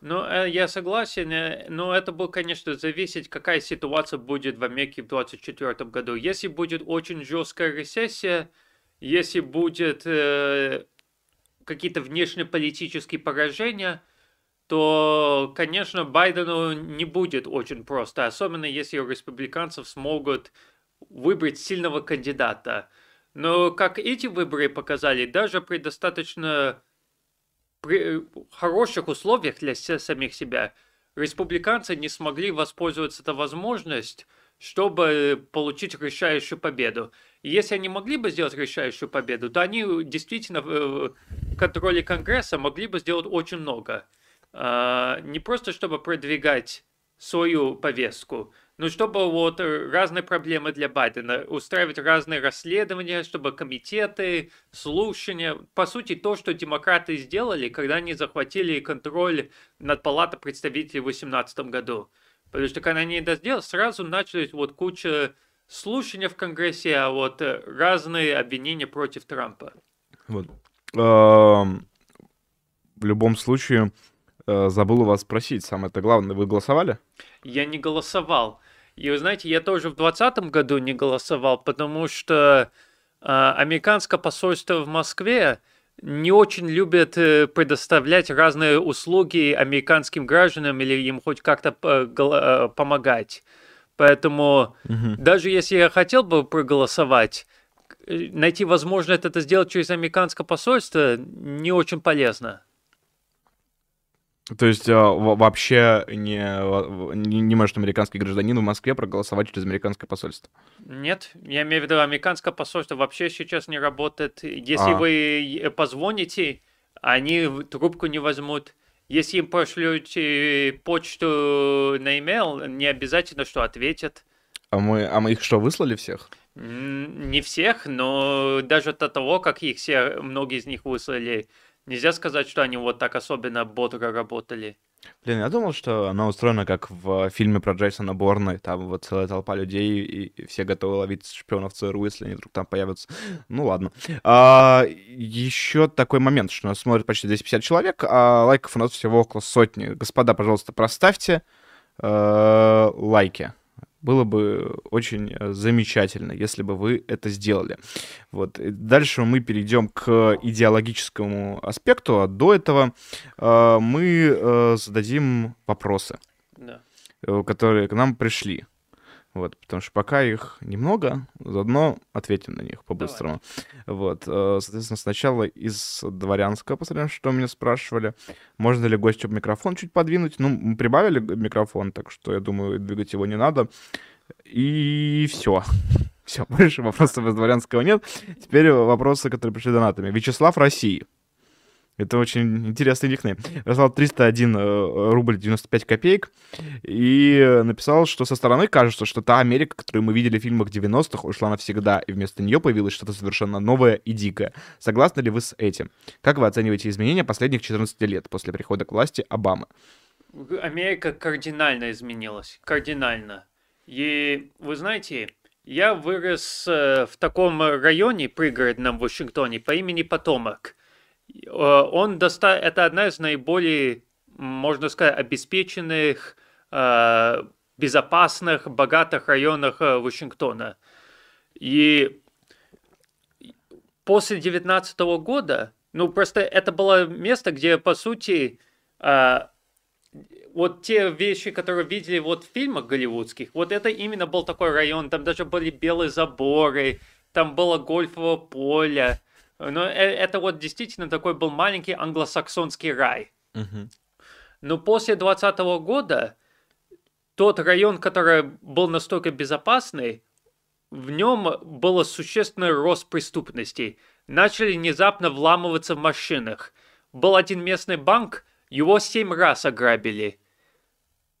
Ну, э, я согласен, э, но это будет, конечно, зависеть, какая ситуация будет в Америке в 2024 году. Если будет очень жесткая рецессия, если будет э, какие-то внешнеполитические поражения, то, конечно, Байдену не будет очень просто, особенно если у республиканцев смогут выбрать сильного кандидата. Но, как эти выборы показали, даже при достаточно при хороших условиях для самих себя республиканцы не смогли воспользоваться этой возможностью, чтобы получить решающую победу. И если они могли бы сделать решающую победу, то они действительно в контроле Конгресса могли бы сделать очень много. А, не просто чтобы продвигать свою повестку, ну, чтобы вот э, разные проблемы для Байдена, устраивать разные расследования, чтобы комитеты, слушания, по сути, то, что демократы сделали, когда они захватили контроль над Палатой представителей в 2018 году. Потому что когда они это сделали, сразу начались вот куча слушания в Конгрессе, а вот э, разные обвинения против Трампа. Вот. В любом случае, э, забыл у вас спросить, самое это главное, вы голосовали? Я не голосовал. И вы знаете, я тоже в 2020 году не голосовал, потому что э, американское посольство в Москве не очень любит э, предоставлять разные услуги американским гражданам или им хоть как-то э, помогать. Поэтому угу. даже если я хотел бы проголосовать, э, найти возможность это сделать через американское посольство не очень полезно. То есть а, вообще не, не, не может американский гражданин в Москве проголосовать через американское посольство? Нет, я имею в виду, американское посольство вообще сейчас не работает. Если а. вы позвоните, они трубку не возьмут. Если им пошлете почту на e не обязательно, что ответят. А мы, а мы их что, выслали всех? Не всех, но даже до того, как их все, многие из них выслали, Нельзя сказать, что они вот так особенно бодро работали. Блин, я думал, что она устроена как в фильме про Джейсона Борна, там вот целая толпа людей, и все готовы ловить шпионов ЦРУ, если они вдруг там появятся. Ну ладно. А, еще такой момент, что нас смотрит почти 250 человек, а лайков у нас всего около сотни. Господа, пожалуйста, проставьте э, лайки было бы очень э, замечательно, если бы вы это сделали. Вот. Дальше мы перейдем к идеологическому аспекту, а до этого э, мы э, зададим вопросы, да. Э, которые к нам пришли. Вот, потому что пока их немного, заодно ответим на них по-быстрому. Вот, э, соответственно, сначала из дворянского, посмотрим, что меня спрашивали. Можно ли гостю микрофон чуть подвинуть? Ну, мы прибавили микрофон, так что, я думаю, двигать его не надо. И все. Все, больше вопросов из дворянского нет. Теперь вопросы, которые пришли донатами. Вячеслав России. Это очень интересный никнейм. Раздал 301 э, рубль 95 копеек и написал, что со стороны кажется, что та Америка, которую мы видели в фильмах 90-х, ушла навсегда, и вместо нее появилось что-то совершенно новое и дикое. Согласны ли вы с этим? Как вы оцениваете изменения последних 14 лет после прихода к власти Обамы? Америка кардинально изменилась. Кардинально. И вы знаете, я вырос э, в таком районе пригородном в Вашингтоне по имени Потомак. Э, он доста... Это одна из наиболее, можно сказать, обеспеченных, э, безопасных, богатых районов э, Вашингтона. И после 19 года, ну просто это было место, где, по сути, вот те вещи, которые видели вот в фильмах голливудских, вот это именно был такой район, там даже были белые заборы, там было гольфовое поле. Но э, это вот действительно такой был маленький англосаксонский рай. Но после 20 года тот район, который был настолько безопасный, в нем было существенный рост преступности. Начали внезапно вламываться в машинах. Был один местный банк, его семь раз ограбили.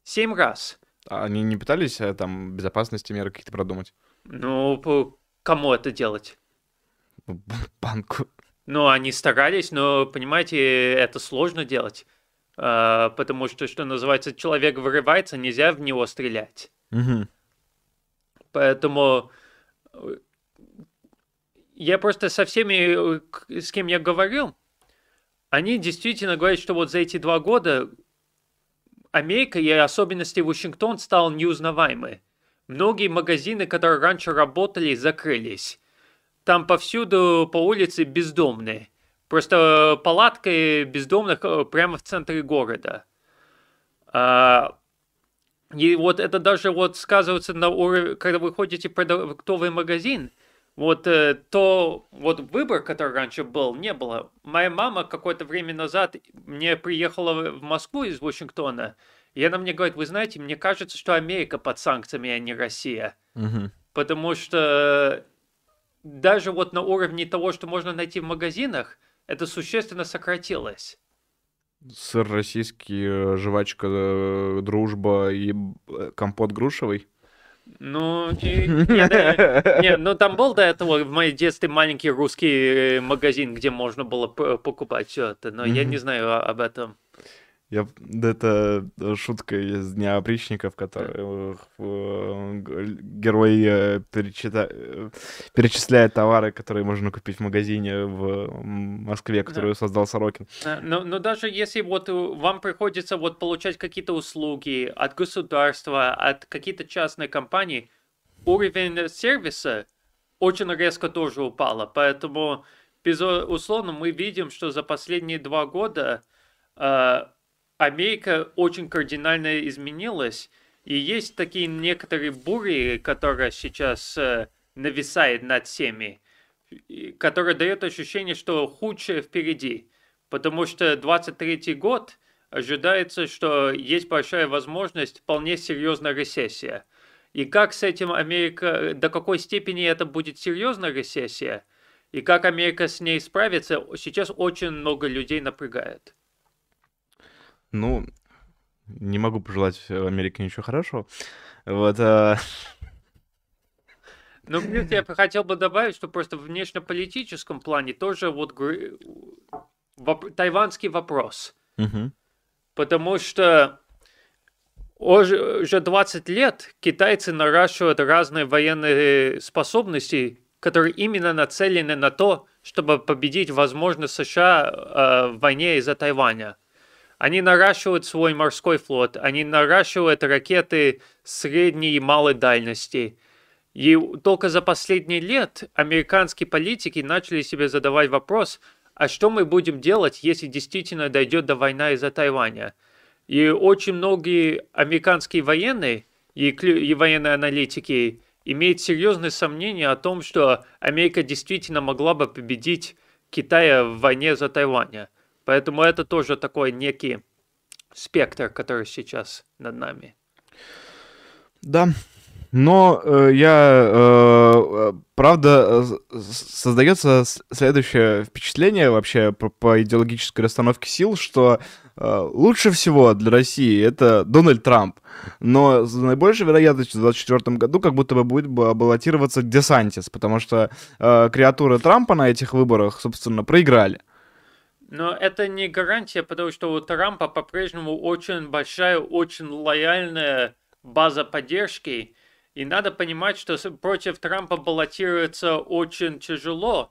Семь раз. А Они не пытались э, там безопасности меры какие-то продумать? Ну, кому это делать? Банку. Ну, они старались, но, понимаете, это сложно делать. А, потому что, что называется, человек вырывается, нельзя в него стрелять. Мгм. Поэтому э, я просто со всеми, э, с кем я говорил, они действительно говорят, что вот за эти два года Америка и особенности Вашингтон стал неузнаваемой. Многие магазины, которые раньше работали, закрылись. Там повсюду по улице бездомные. Просто палатка бездомных э, прямо в центре города. А, и вот это даже вот сказывается на уровне, когда вы ходите в продуктовый магазин, вот э, то вот выбор, который раньше был, не было. Моя мама какое-то время назад мне приехала в Москву из Вашингтона, и она мне говорит, вы знаете, мне кажется, что Америка под санкциями, а не Россия. Мгм. Потому что даже вот на уровне того, что можно найти в магазинах, это существенно сократилось. Сыр российский, э, жвачка, э, дружба и э, компот грушевый. Ну, не, не, да, не, ну там был до этого в моем детстве маленький русский магазин, где можно было покупать все это, но я Мгм. не знаю об этом. Я, да это э, шутка из Дня опричников, который э, герой э, перечита- э, перечисляет товары, которые можно купить в магазине в Москве, которую создал Сорокин. Но, но даже если вот вам приходится вот получать какие-то услуги от государства, от какие-то частные компании, уровень сервиса очень резко тоже упала. Поэтому, безусловно, мы видим, что за последние два года э, Америка очень кардинально изменилась. И есть такие некоторые бури, которые сейчас э, нависают над всеми, которые дают ощущение, что худшее впереди. Потому что 23 год ожидается, что есть большая возможность вполне серьезная рецессия. И как с этим Америка, до какой степени это будет серьезная рецессия, и как Америка с ней справится, сейчас очень много людей напрягает. Ну, не могу пожелать э, Америке ничего хорошего. Вот, а, Но плюс я хотел бы добавить, что просто в внешнеполитическом плане тоже вот воп- тайванский вопрос. мгм. Потому что уже, уже 20 лет китайцы наращивают разные военные способности, которые именно нацелены на то, чтобы победить, возможно, США э, в войне из-за Тайваня. Они наращивают свой морской флот, они наращивают ракеты средней и малой дальности. И только за последние лет американские политики начали себе задавать вопрос, а что мы будем делать, если действительно дойдет до войны из-за Тайваня? И очень многие американские военные и, и военные аналитики имеют серьезные сомнения о том, что Америка действительно могла бы победить Китая в войне за Тайваня. Поэтому это тоже такой некий спектр, который сейчас над нами. Да. Но э, я, э, э, правда, создается следующее впечатление вообще по, по идеологической расстановке сил, что э, лучше всего для России это Дональд Трамп. Но с наибольшей вероятностью в 2024 году как будто бы будет ба- баллотироваться Десантис, потому что э, креатуры Трампа на этих выборах, собственно, проиграли. Но это не гарантия, потому что у Трампа по-прежнему очень большая, очень лояльная база поддержки. И надо понимать, что против Трампа баллотироваться очень тяжело,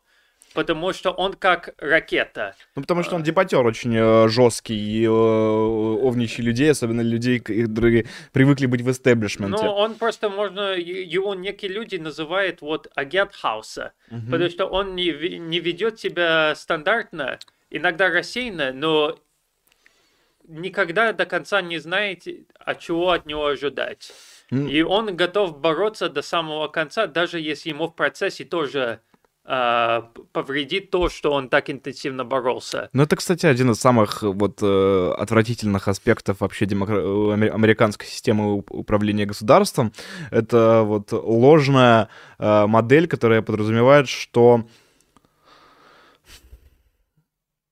потому что он как ракета. Ну, потому что он дебатер очень э, жесткий и э, овничий людей, особенно людей, которые привыкли быть в истеблишменте. Но он просто можно, его некие люди называют вот агент хаоса, Мгм. потому что он не, не ведет себя стандартно, иногда рассеянно, но никогда до конца не знаете, от чего от него ожидать. И он готов бороться до самого конца, даже если ему в процессе тоже э, повредит то, что он так интенсивно боролся. Ну, это, кстати, один из самых вот э, отвратительных аспектов вообще демокра... Американской системы управления государством. Это вот ложная э, модель, которая подразумевает, что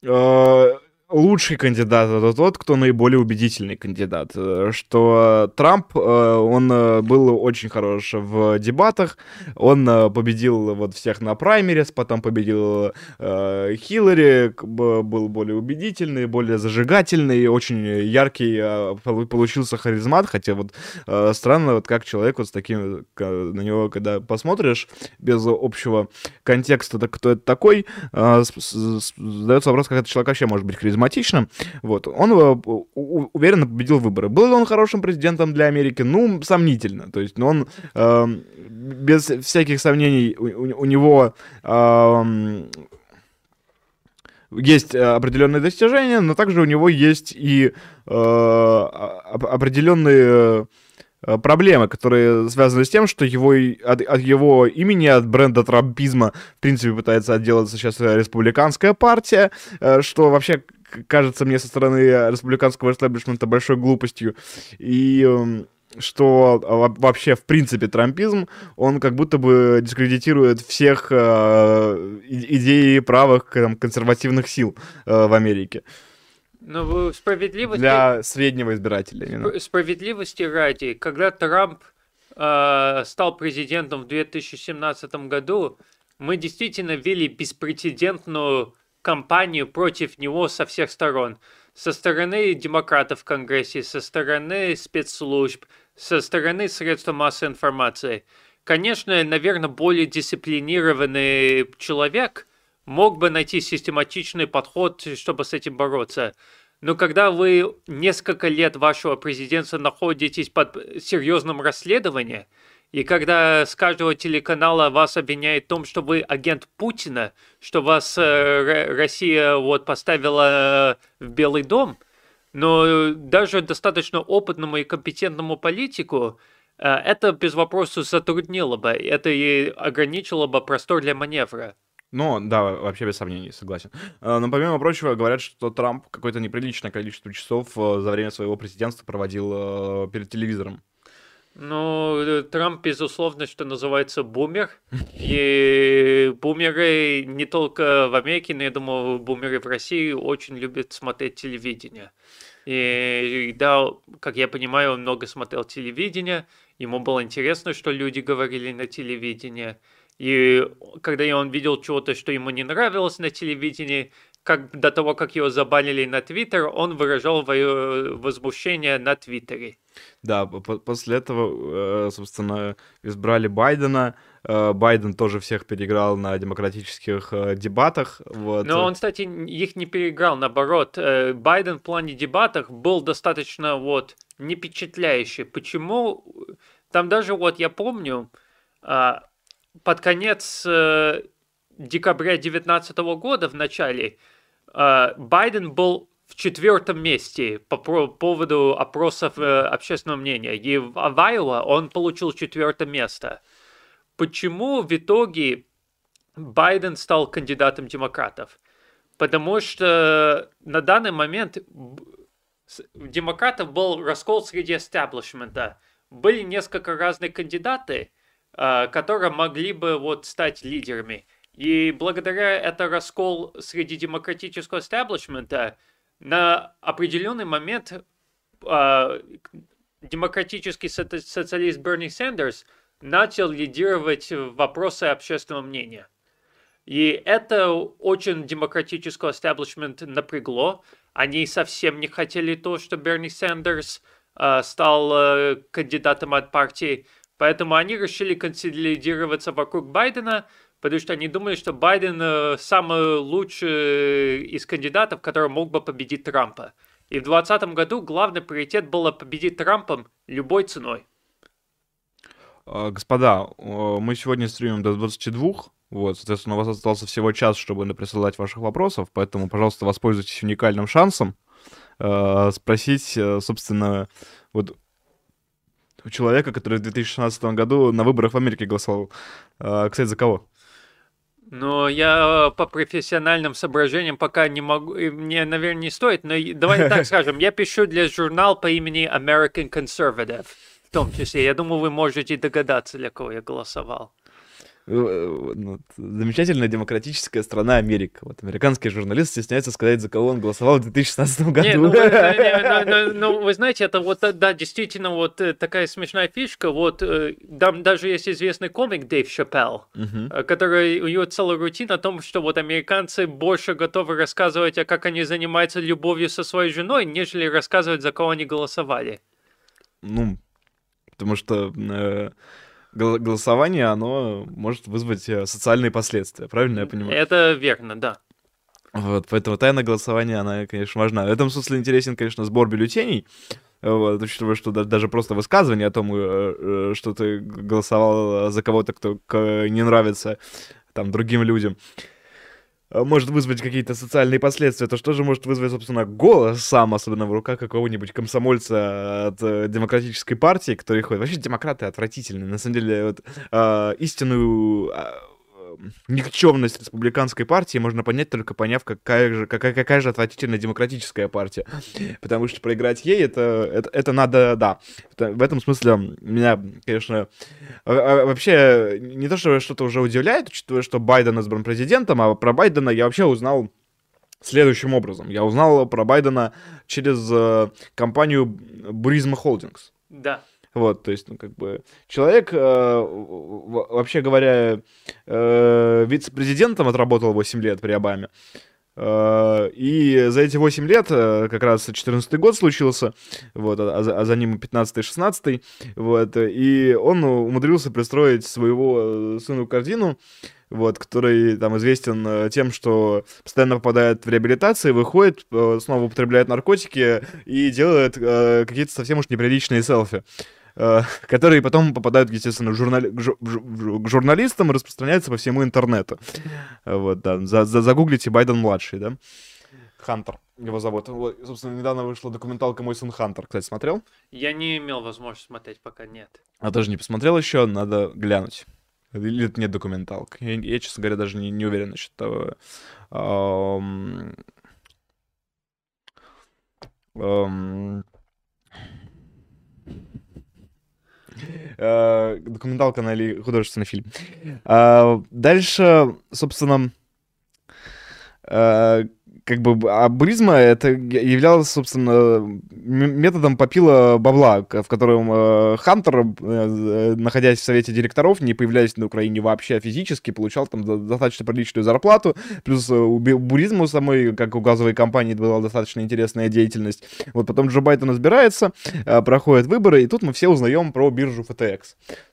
э, лучший кандидат это тот, кто наиболее убедительный кандидат. Э, что Трамп, э, он э, был очень хорош в дебатах, он победил вот всех на праймерис, потом победил Хиллари, был более убедительный, более зажигательный, очень яркий получился харизмат, хотя вот странно, вот как человек вот с таким, на него, когда посмотришь без общего контекста, кто это такой, задается вопрос, как этот человек вообще может быть харизматичным харизматичным. Вот. Он э, уверенно победил выборы. Был ли он хорошим президентом для Америки? Ну, сомнительно. То есть, ну, он э, без всяких сомнений, у, у него э, есть определенные достижения, но также у него есть и э, определенные Э, проблемы, которые связаны с тем, что его, от, от его имени, от бренда трампизма, в принципе, пытается отделаться сейчас республиканская партия, э, что вообще кажется мне со стороны республиканского эстаблишмента большой глупостью. И эм, что вообще, в принципе, трампизм, он как будто бы дискредитирует всех э, идеи правых там, консервативных сил э, в Америке. Ну, справедливости... Для среднего избирателя. Именно. Справедливости ради, когда Трамп э, стал президентом в 2017 году, мы действительно вели беспрецедентную кампанию против него со всех сторон. Со стороны демократов в Конгрессе, со стороны спецслужб, со стороны средств массовой информации. Конечно, наверное, более дисциплинированный человек – мог бы найти систематичный подход, чтобы с этим бороться. Но когда вы несколько лет вашего президента находитесь под серьезным расследованием, и когда с каждого телеканала вас обвиняют в том, что вы агент Путина, что вас э, Россия вот поставила э, в Белый дом, но даже достаточно опытному и компетентному политику э, это без вопросов затруднило бы, это и ограничило бы простор для маневра. Ну, да, вообще без сомнений, согласен. Э, но помимо прочего, говорят, что Трамп какое-то неприличное количество часов э, за время своего президентства проводил перед телевизором. Ну, Трамп, безусловно, что называется, бумер. И бумеры не только в Америке, но я думаю, бумеры в России очень любят смотреть телевидение. И да, как я понимаю, он много смотрел телевидение, ему было интересно, что люди говорили на телевидении. И когда он видел чего-то, что ему не нравилось на телевидении, как до того, как его забанили на Твиттер, он выражал возмущение на Твиттере. Да, после этого, э, собственно, избрали Байдена. Э, Байден тоже всех переиграл на демократических э, дебатах. Вот. Но он, кстати, их не переиграл, наоборот. Байден в плане дебатов был достаточно вот не впечатляющий. Почему? Там даже вот я помню, а, под конец э, декабря 2019 года, в начале, э, Байден был в четвертом месте по поводу опросов э, общественного мнения. И в Айова он получил четвертое место. Почему в итоге Байден стал кандидатом демократов? Потому что на данный момент демократов был раскол среди эстаблишмента. Были несколько разных кандидаты, Э, которые могли бы вот стать лидерами. И благодаря это раскол среди демократического эстаблишмента на определенный момент э, демократический социалист Берни Сандерс начал лидировать вопросы общественного мнения. И это очень демократического эстаблишмент напрягло. Они совсем не хотели то, что Берни Сандерс э, стал э, кандидатом от партии. Поэтому они решили консолидироваться вокруг Байдена, потому что они думали, что Байден э, самый лучший из кандидатов, который мог бы победить Трампа. И в 2020 году главный приоритет было победить Трампом любой ценой. А, господа, мы сегодня стримим до 22, вот, соответственно, у вас остался всего час, чтобы присылать ваших вопросов, поэтому, пожалуйста, воспользуйтесь уникальным шансом э, спросить, э, собственно, вот человека, который в 2016 году на выборах в Америке голосовал. А, кстати, за кого? Но я по профессиональным соображениям пока не могу, мне, наверное, не стоит, но давай так скажем, я пишу для журнала по имени American Conservative, в том числе. Я думаю, вы можете догадаться, для кого я голосовал. Э, ну, замечательная демократическая страна Америка. Вот американский журналист стесняется сказать, за кого он голосовал в 2016 году. Не, ну, вы, не, ну, ну, вы знаете, это вот, да, действительно, вот э, такая смешная фишка. Вот там даже есть известный комик Дэйв Шапелл, который, у него целая рутина о том, что вот американцы больше готовы рассказывать, а как они занимаются любовью со своей женой, нежели рассказывать, за кого они голосовали. Ну, потому что... Э голосование, оно может вызвать э, социальные последствия, правильно я понимаю? Это верно, да. Вот, поэтому тайна голосования, она, конечно, важна. В этом смысле интересен, конечно, сбор бюллетеней, вот, учитывая, что даже просто высказывание о том, э, э, что ты голосовал за кого-то, кто не нравится там другим людям, может вызвать какие-то социальные последствия, то что же может вызвать, собственно, голос сам, особенно в руках какого-нибудь комсомольца от э, демократической партии, который ходит. Вообще демократы отвратительные. На самом деле, вот, э, истинную э, никчемность республиканской партии можно понять только поняв, какая же, какая, какая же отвратительная демократическая партия. Потому что проиграть ей это, это, это надо, да. Это, в этом смысле меня, конечно, вообще не то, что что-то уже удивляет, учитывая, что Байден избран президентом, а про Байдена я вообще узнал следующим образом. Я узнал про Байдена через э, компанию Burisma Holdings. Да. Вот, то есть, ну, как бы, человек, э, вообще говоря, э, вице-президентом отработал 8 лет при Обаме. Э, и за эти 8 лет, э, как раз 14 год случился, вот, а, а, а за ним 15-16, вот, и он умудрился пристроить своего э, сыну корзину, вот, который там известен тем, что постоянно попадает в реабилитацию, выходит, снова употребляет наркотики и делает какие-то совсем уж неприличные селфи. Э, которые потом попадают, естественно, журнали... к журналистам и распространяются по всему интернету. Вот, да. За за загуглите Байден-младший, да? Хантер его зовут. Вот, собственно, недавно вышла документалка «Мой сын Хантер». Кстати, смотрел? Я не имел возможности смотреть, пока нет. А тоже не посмотрел еще, надо глянуть. Или это нет документалка. Я, я честно говоря, даже не, не уверен насчет того. Um, um, Э, документалка она или художественный фильм. А, дальше, собственно, э, как бы абуризма это являлось, собственно, методом попила бабла, в котором э, Хантер, э, э, находясь в совете директоров, не появляясь на Украине вообще физически, получал там достаточно приличную зарплату, плюс у буризма самой, как у газовой компании, была достаточно интересная деятельность. Вот потом Джо Байден избирается, проходят выборы, и тут мы все узнаем про биржу FTX.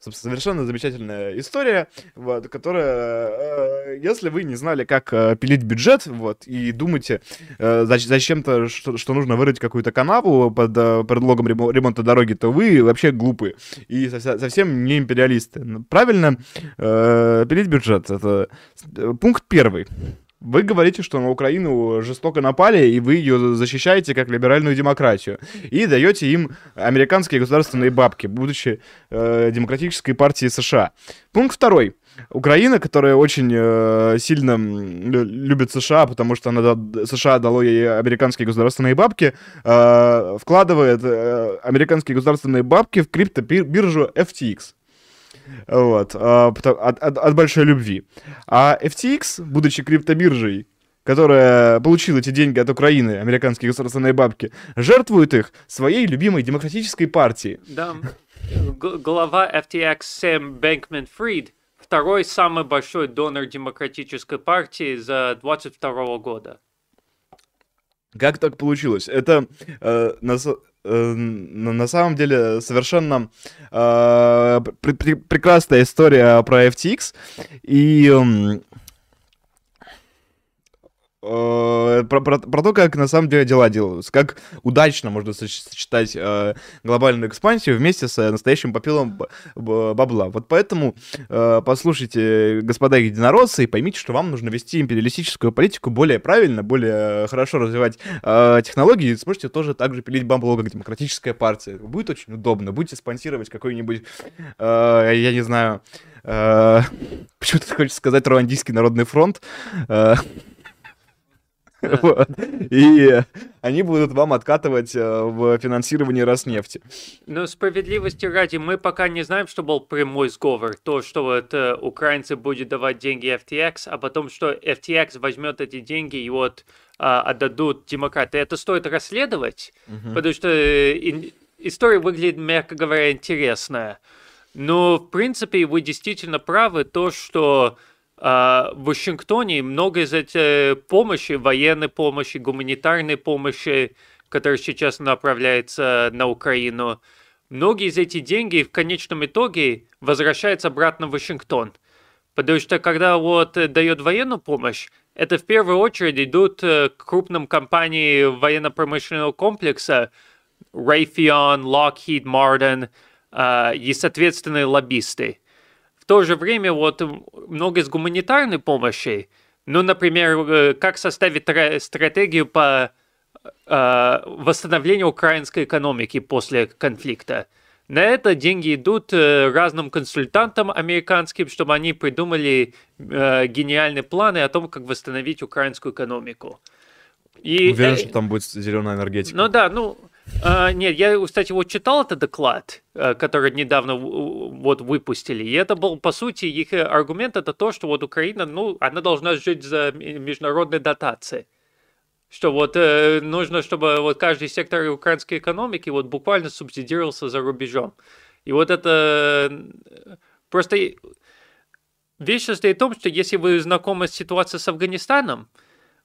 Собственно, совершенно замечательная история, вот, которая, если вы не знали, как пилить бюджет, вот, и думать думаете э, зачем-то, что, нужно вырыть какую-то канаву под э, предлогом ремонта дороги, то вы вообще глупые и совсем не империалисты. Правильно э, пилить бюджет. Это э, пункт первый. Вы говорите, что на Украину жестоко напали, и вы ее защищаете как либеральную демократию. И даете им американские государственные бабки, будучи э, демократической партией США. Пункт второй. Украина, которая очень э, сильно любит США, потому что она, США дало ей американские государственные бабки, э, вкладывает э, американские государственные бабки в криптобиржу FTX. Вот, э, от, от, от большой любви. А FTX, будучи криптобиржей, которая получила эти деньги от Украины, американские государственные бабки, жертвует их своей любимой демократической партии. Да. Глава FTX Сэм Бэнкмен Фрид второй самый большой донор демократической партии за 22 года. Как так получилось? Это э, на, э, на самом деле совершенно э, пр пр прекрасная история про FTX. И э, про, про, про то, как на самом деле дела делаются, как удачно можно сочетать э, глобальную экспансию вместе с настоящим попилом бабла. Вот поэтому э, послушайте, господа единороссы, и поймите, что вам нужно вести империалистическую политику более правильно, более хорошо развивать э, технологии, и сможете тоже так же пилить бабло, как демократическая партия. Будет очень удобно. Будете спонсировать какой-нибудь, э, я не знаю, э, почему-то хочется сказать Руандийский народный фронт. Э, вот. И они будут вам откатывать э, в финансировании Роснефти. Но справедливости ради, мы пока не знаем, что был прямой сговор. То, что вот э, украинцы будут давать деньги FTX, а потом, что FTX возьмет эти деньги и вот э, отдадут демократы. Это стоит расследовать, угу. потому что э, история выглядит, мягко говоря, интересная. Но, в принципе, вы действительно правы, то, что а, в Вашингтоне много из этих помощи, военной помощи, гуманитарной помощи, которая сейчас направляется на Украину, многие из этих денег в конечном итоге возвращаются обратно в Вашингтон. Потому что когда вот дает военную помощь, это в первую очередь идут э, к крупным компаниям военно-промышленного комплекса, Raytheon, Lockheed Martin а, и, соответственно, лоббисты. В то же время вот много из гуманитарной помощи, ну, например, э, как составить стратегию по э, восстановлению украинской экономики после конфликта. На это деньги идут э, разным консультантам американским, чтобы они придумали э, гениальные планы о том, как восстановить украинскую экономику. И, Уверен, э, что там будет зеленая энергетика. Ну да, ну а, нет, я, кстати, вот читал этот доклад, э, который недавно вот выпустили, и это был, по сути, их аргумент это то, что вот Украина, ну, она должна жить за международной дотацией. Что вот э, нужно, чтобы вот каждый сектор украинской экономики вот буквально субсидировался за рубежом. И вот это э, просто вещь состоит в том, что если вы знакомы с ситуацией с Афганистаном,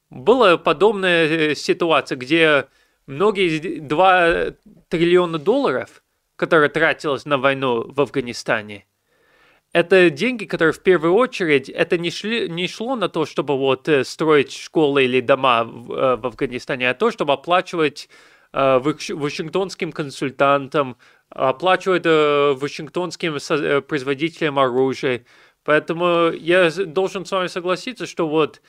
была подобная э, ситуация, где многие 2 триллиона долларов, которые тратилось на войну в Афганистане, это деньги, которые в первую очередь, это не, шли, не шло на то, чтобы вот э, строить школы или дома в, э, в Афганистане, а то, чтобы оплачивать э, вашингтонским консультантам, оплачивать э, вашингтонским э, производителям оружия. Поэтому я должен с вами согласиться, что вот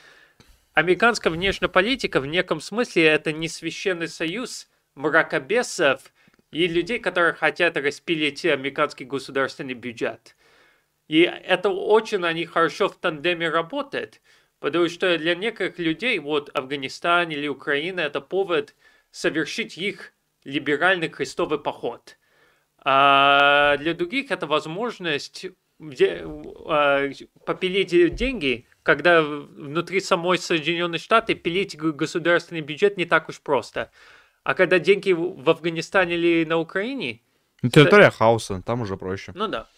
Американская внешняя политика в неком смысле это не священный союз мракобесов и людей, которые хотят распилить американский государственный бюджет. И это очень они хорошо в тандеме работает, потому что для некоторых людей вот Афганистан или Украина это повод совершить их либеральный крестовый поход. А для других это возможность а, попилить деньги когда внутри самой Соединенных Штатов пилить государственный бюджет не так уж просто. А когда деньги в Афганистане или на Украине... Ну, территория хаоса, там уже проще. Ну да.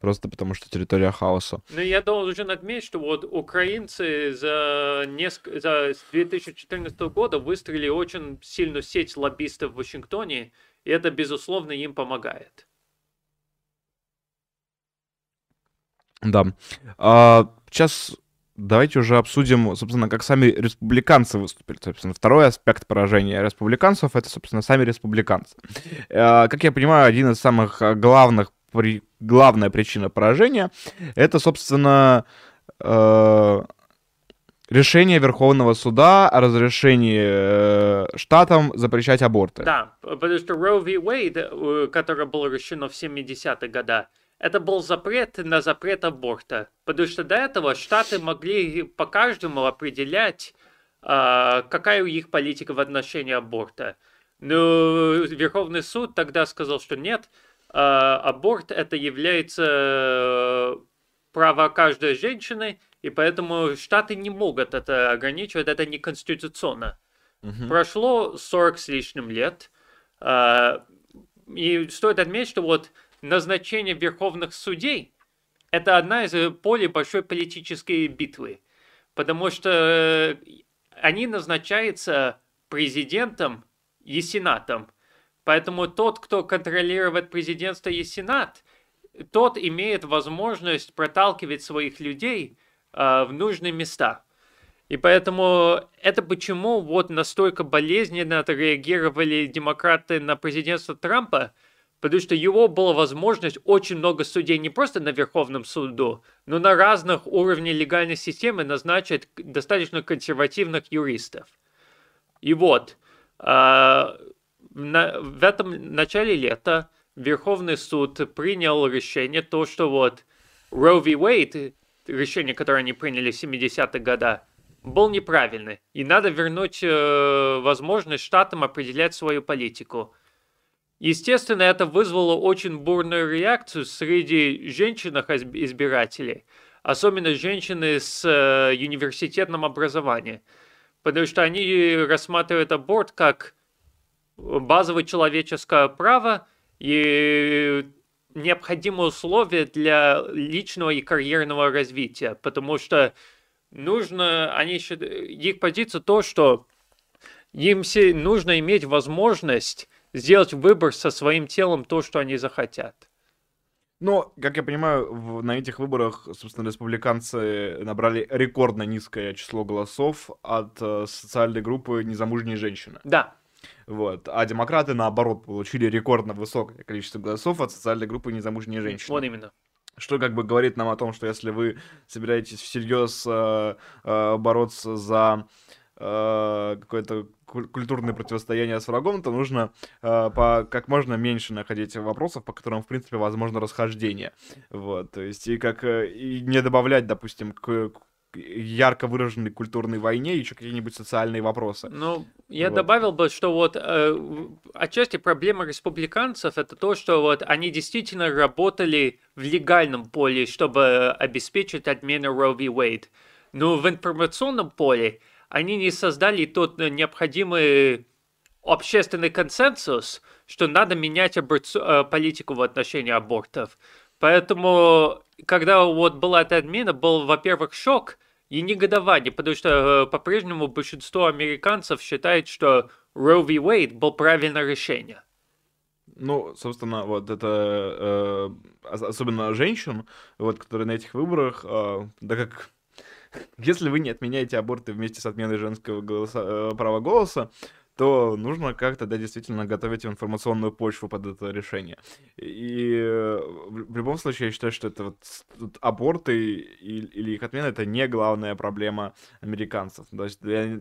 Просто потому что территория хаоса. Но я должен отметить, что вот украинцы за, несколько, за 2014 года выстроили очень сильную сеть лоббистов в Вашингтоне, и это, безусловно, им помогает. Да. А, сейчас давайте уже обсудим, собственно, как сами республиканцы выступили. Собственно, второй аспект поражения республиканцев — это, собственно, сами республиканцы. Э, как я понимаю, один из самых главных, главная причина поражения — это, собственно, э, решение Верховного суда о разрешении э, штатам запрещать аборты. Да, потому что Roe v. Wade, которое было решено в 70-х годах, это был запрет на запрет аборта. Потому что до этого штаты могли по каждому определять, а, какая у них политика в отношении аборта. Но Верховный суд тогда сказал, что нет, а, аборт это является э, право каждой женщины, и поэтому штаты не могут это ограничивать, это не конституционно. Угу. Прошло 40 с лишним лет, а, и стоит отметить, что вот назначение верховных судей – это одна из э, полей большой политической битвы, потому что э, они назначаются президентом и сенатом. Поэтому тот, кто контролирует президентство и сенат, тот имеет возможность проталкивать своих людей э, в нужные места. И поэтому это почему вот настолько болезненно отреагировали демократы на президентство Трампа, потому что его была возможность очень много судей не просто на Верховном суду, но на разных уровнях легальной системы назначить достаточно консервативных юристов. И вот, э, на, в этом начале лета Верховный суд принял решение, то, что вот Roe v. Wade, решение, которое они приняли в 70-х годах, был неправильный. И надо вернуть э, возможность штатам определять свою политику. Естественно, это вызвало очень бурную реакцию среди женщин-избирателей, особенно женщины с э, университетным образованием, потому что они рассматривают аборт как базовое человеческое право и необходимое условие для личного и карьерного развития, потому что нужно, они их позиция то, что им нужно иметь возможность сделать выбор со своим телом то, что они захотят. Но, как я понимаю, в, на этих выборах, собственно, республиканцы набрали рекордно низкое число голосов от э, социальной группы незамужней женщины. Да. Вот. А демократы, наоборот, получили рекордно высокое количество голосов от социальной группы незамужней женщины. Вот именно. Что как бы говорит нам о том, что если вы собираетесь всерьез э, э, бороться за э, какое-то культурное противостояние с врагом, то нужно э, по как можно меньше находить вопросов, по которым, в принципе, возможно расхождение. Вот, то есть, и как э, и не добавлять, допустим, к, ярко выраженной культурной войне еще какие-нибудь социальные вопросы. Ну, я вот. добавил бы, что вот э, отчасти проблема республиканцев это то, что вот они действительно работали в легальном поле, чтобы обеспечить отмену Roe v. Wade. Но в информационном поле они не создали тот необходимый общественный консенсус, что надо менять аборцу, э, политику в отношении абортов. Поэтому, когда вот была эта отмена, был, во-первых, шок и негодование, потому что э, по-прежнему большинство американцев считает, что Roe v. Wade был правильное решение. Ну, собственно, вот это э, особенно женщин, вот, которые на этих выборах, э, да как если вы не отменяете аборты вместе с отменой женского голоса, э, права голоса, то нужно как-то, да, действительно готовить информационную почву под это решение. И э, в любом случае я считаю, что это вот аборты или их отмена это не главная проблема американцев. То есть я,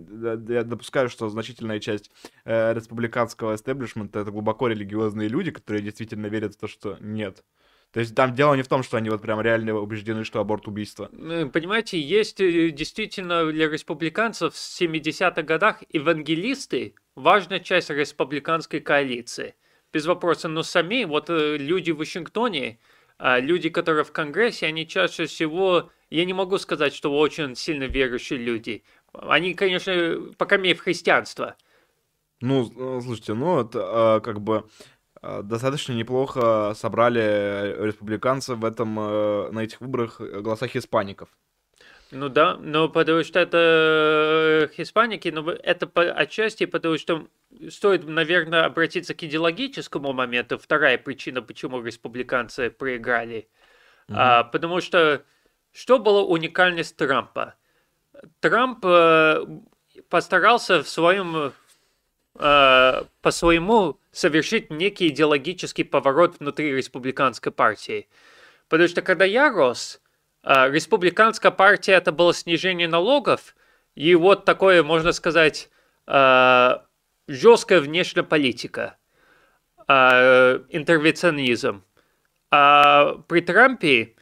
я допускаю, что значительная часть э, республиканского эстеблишмента это глубоко религиозные люди, которые действительно верят в то, что нет. То есть там дело не в том, что они вот прям реально убеждены, что аборт убийство. Ну, понимаете, есть э, действительно для республиканцев в 70-х годах евангелисты, важная часть республиканской коалиции. Без вопроса, но сами вот э, люди в Вашингтоне, а, люди, которые в Конгрессе, они чаще всего, я не могу сказать, что очень сильно верующие люди. Они, конечно, пока в христианство. Ну, э, слушайте, ну, это а, как бы достаточно неплохо собрали республиканцы в этом, на этих выборах голоса хиспаников. Ну да, но потому что это э, хиспаники, но это по, отчасти потому что стоит, наверное, обратиться к идеологическому моменту. Вторая причина, почему республиканцы проиграли. Mm-hmm. А, потому что что было уникальность Трампа? Трамп э, постарался в своем э, по своему совершить некий идеологический поворот внутри республиканской партии. Потому что когда я рос, а, республиканская партия это было снижение налогов, и вот такое, можно сказать, а, жесткая внешняя политика, а, интервенционизм. А при Трампе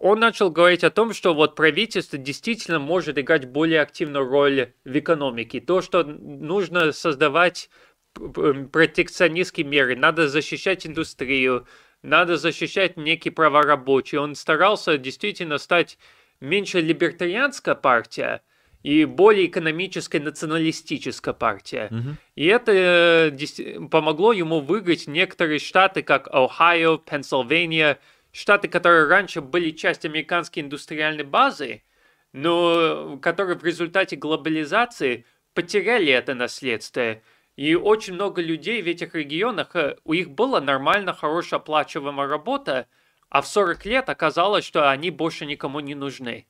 он начал говорить о том, что вот правительство действительно может играть более активную роль в экономике. То, что нужно создавать протекционистские меры, надо защищать индустрию, надо защищать некие права рабочих. Он старался действительно стать меньше либертарианская партия и более экономическая националистическая партия. Mm-hmm. И это э, помогло ему выиграть некоторые штаты, как Ohio, Пенсильвания, штаты, которые раньше были частью американской индустриальной базы, но которые в результате глобализации потеряли это наследство и очень много людей в этих регионах, э, у них была нормально, хорошая оплачиваемая работа, а в 40 лет оказалось, что они больше никому не нужны.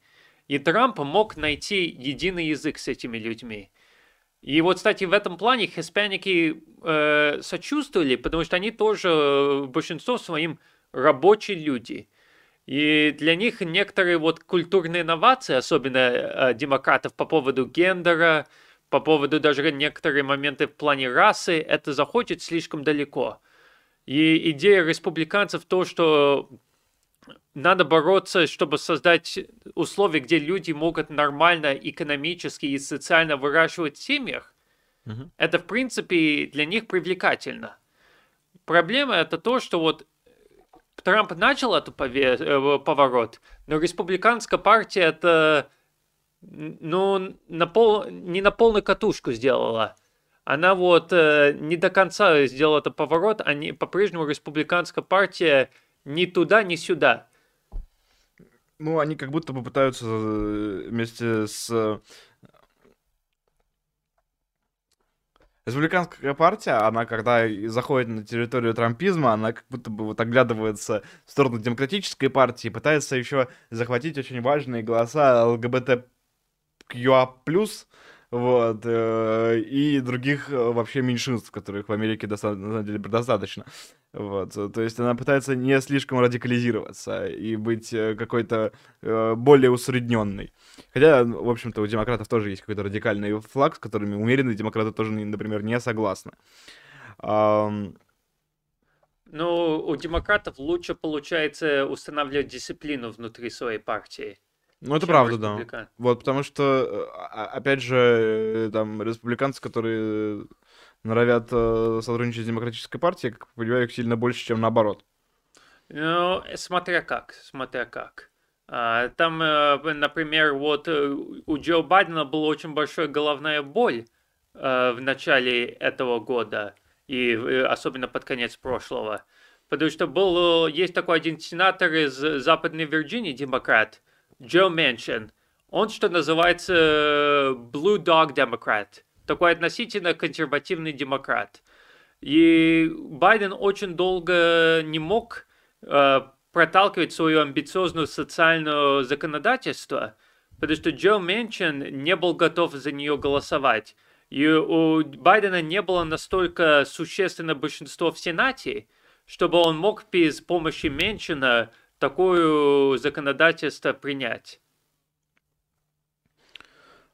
И Трамп мог найти единый язык с этими людьми. И вот, кстати, в этом плане хиспаники э, сочувствовали, потому что они тоже, э, большинство своим рабочие люди. И для них некоторые вот культурные инновации, особенно э, демократов по поводу гендера, по поводу даже некоторые моменты в плане расы, это заходит слишком далеко. И идея республиканцев то, что надо бороться, чтобы создать условия, где люди могут нормально экономически и социально выращивать в семьях, угу. это, в принципе, для них привлекательно. Проблема это то, что вот Трамп начал этот э, поворот, но республиканская партия это ну, на пол, не на полную катушку сделала. Она вот э, не до конца сделала этот поворот, они по-прежнему республиканская партия ни туда, ни сюда. Ну, они как будто бы пытаются э, вместе с... Э, республиканская партия, она когда заходит на территорию трампизма, она как будто бы вот оглядывается в сторону демократической партии, пытается еще захватить очень важные голоса ЛГБТQA+, вот, э, и других вообще меньшинств, которых в Америке на самом деле достаточно. Вот, э, то есть она пытается не слишком радикализироваться и быть э, какой-то э, более усредненной. Хотя, в общем-то, у демократов тоже есть какой-то радикальный флаг, с которыми умеренные демократы тоже, например, не согласны. Ну, у демократов лучше получается устанавливать дисциплину внутри своей партии. Ну, это правда, да. Вот, потому что, а, опять же, там, республиканцы, которые норовят э, сотрудничать с демократической партией, как понимаю, их сильно больше, чем наоборот. Ну, смотря как, смотря как. А, там, э, например, вот э, у Джо Байдена была очень большая головная боль в начале этого года, и особенно под конец прошлого. Потому что был, есть такой один сенатор из Западной Вирджинии, демократ, Джо Мэнчин. Он, что называется, Blue Dog Democrat – такой относительно консервативный демократ. И Байден очень долго не мог э, проталкивать свое амбициозное социальное законодательство, потому что Джо Мэнчин не был готов за нее голосовать. И у Байдена не было настолько существенное большинство в Сенате, чтобы он мог без помощи Мэнчина такое законодательство принять.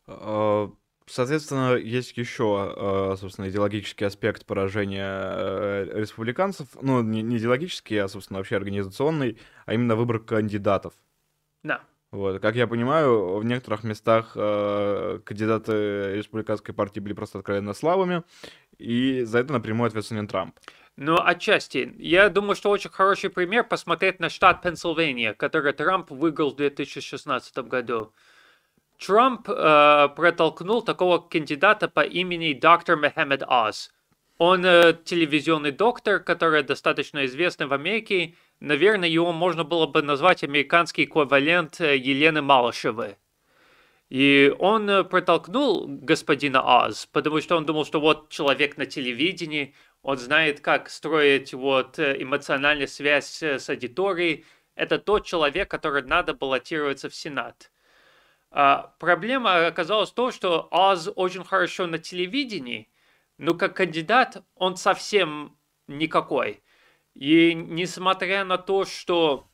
А, Соответственно, есть еще, э, собственно, идеологический аспект поражения э, республиканцев. Ну, не, не идеологический, а, собственно, вообще организационный, а именно выбор кандидатов. Да. Вот. Как я понимаю, в некоторых местах э, кандидаты республиканской партии были просто откровенно слабыми, и за это напрямую ответственен Трамп. Ну, отчасти. Я думаю, что очень хороший пример посмотреть на штат Пенсильвания, который Трамп выиграл в 2016 году. Трамп э, протолкнул такого кандидата по имени доктор Мехаммед Оз. Он э, телевизионный доктор, который достаточно известный в Америке. Наверное, его можно было бы назвать американский эквивалент э, Елены Малышевой. И он э, протолкнул господина Оз, потому что он думал, что вот человек на телевидении, он знает, как строить вот э, эмоциональную связь с аудиторией. Это тот человек, который надо баллотироваться в Сенат. А, проблема оказалась в том, что Оз очень хорошо на телевидении, но как кандидат он совсем никакой. И несмотря на то, что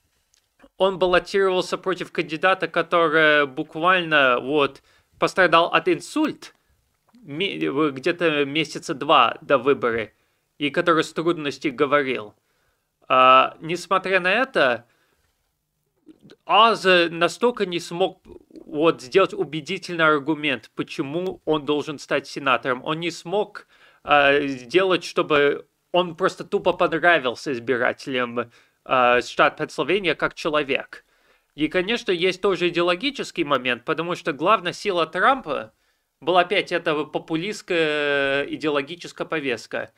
он баллотировался против кандидата, который буквально вот пострадал от инсульт где-то месяца два до выбора, и который с трудностей говорил. А, несмотря на это, Аз настолько не смог вот сделать убедительный аргумент, почему он должен стать сенатором. Он не смог э, сделать, чтобы он просто тупо понравился избирателям э, штат Пенсильвания как человек. И, конечно, есть тоже идеологический момент, потому что главная сила Трампа была опять эта популистская идеологическая повестка.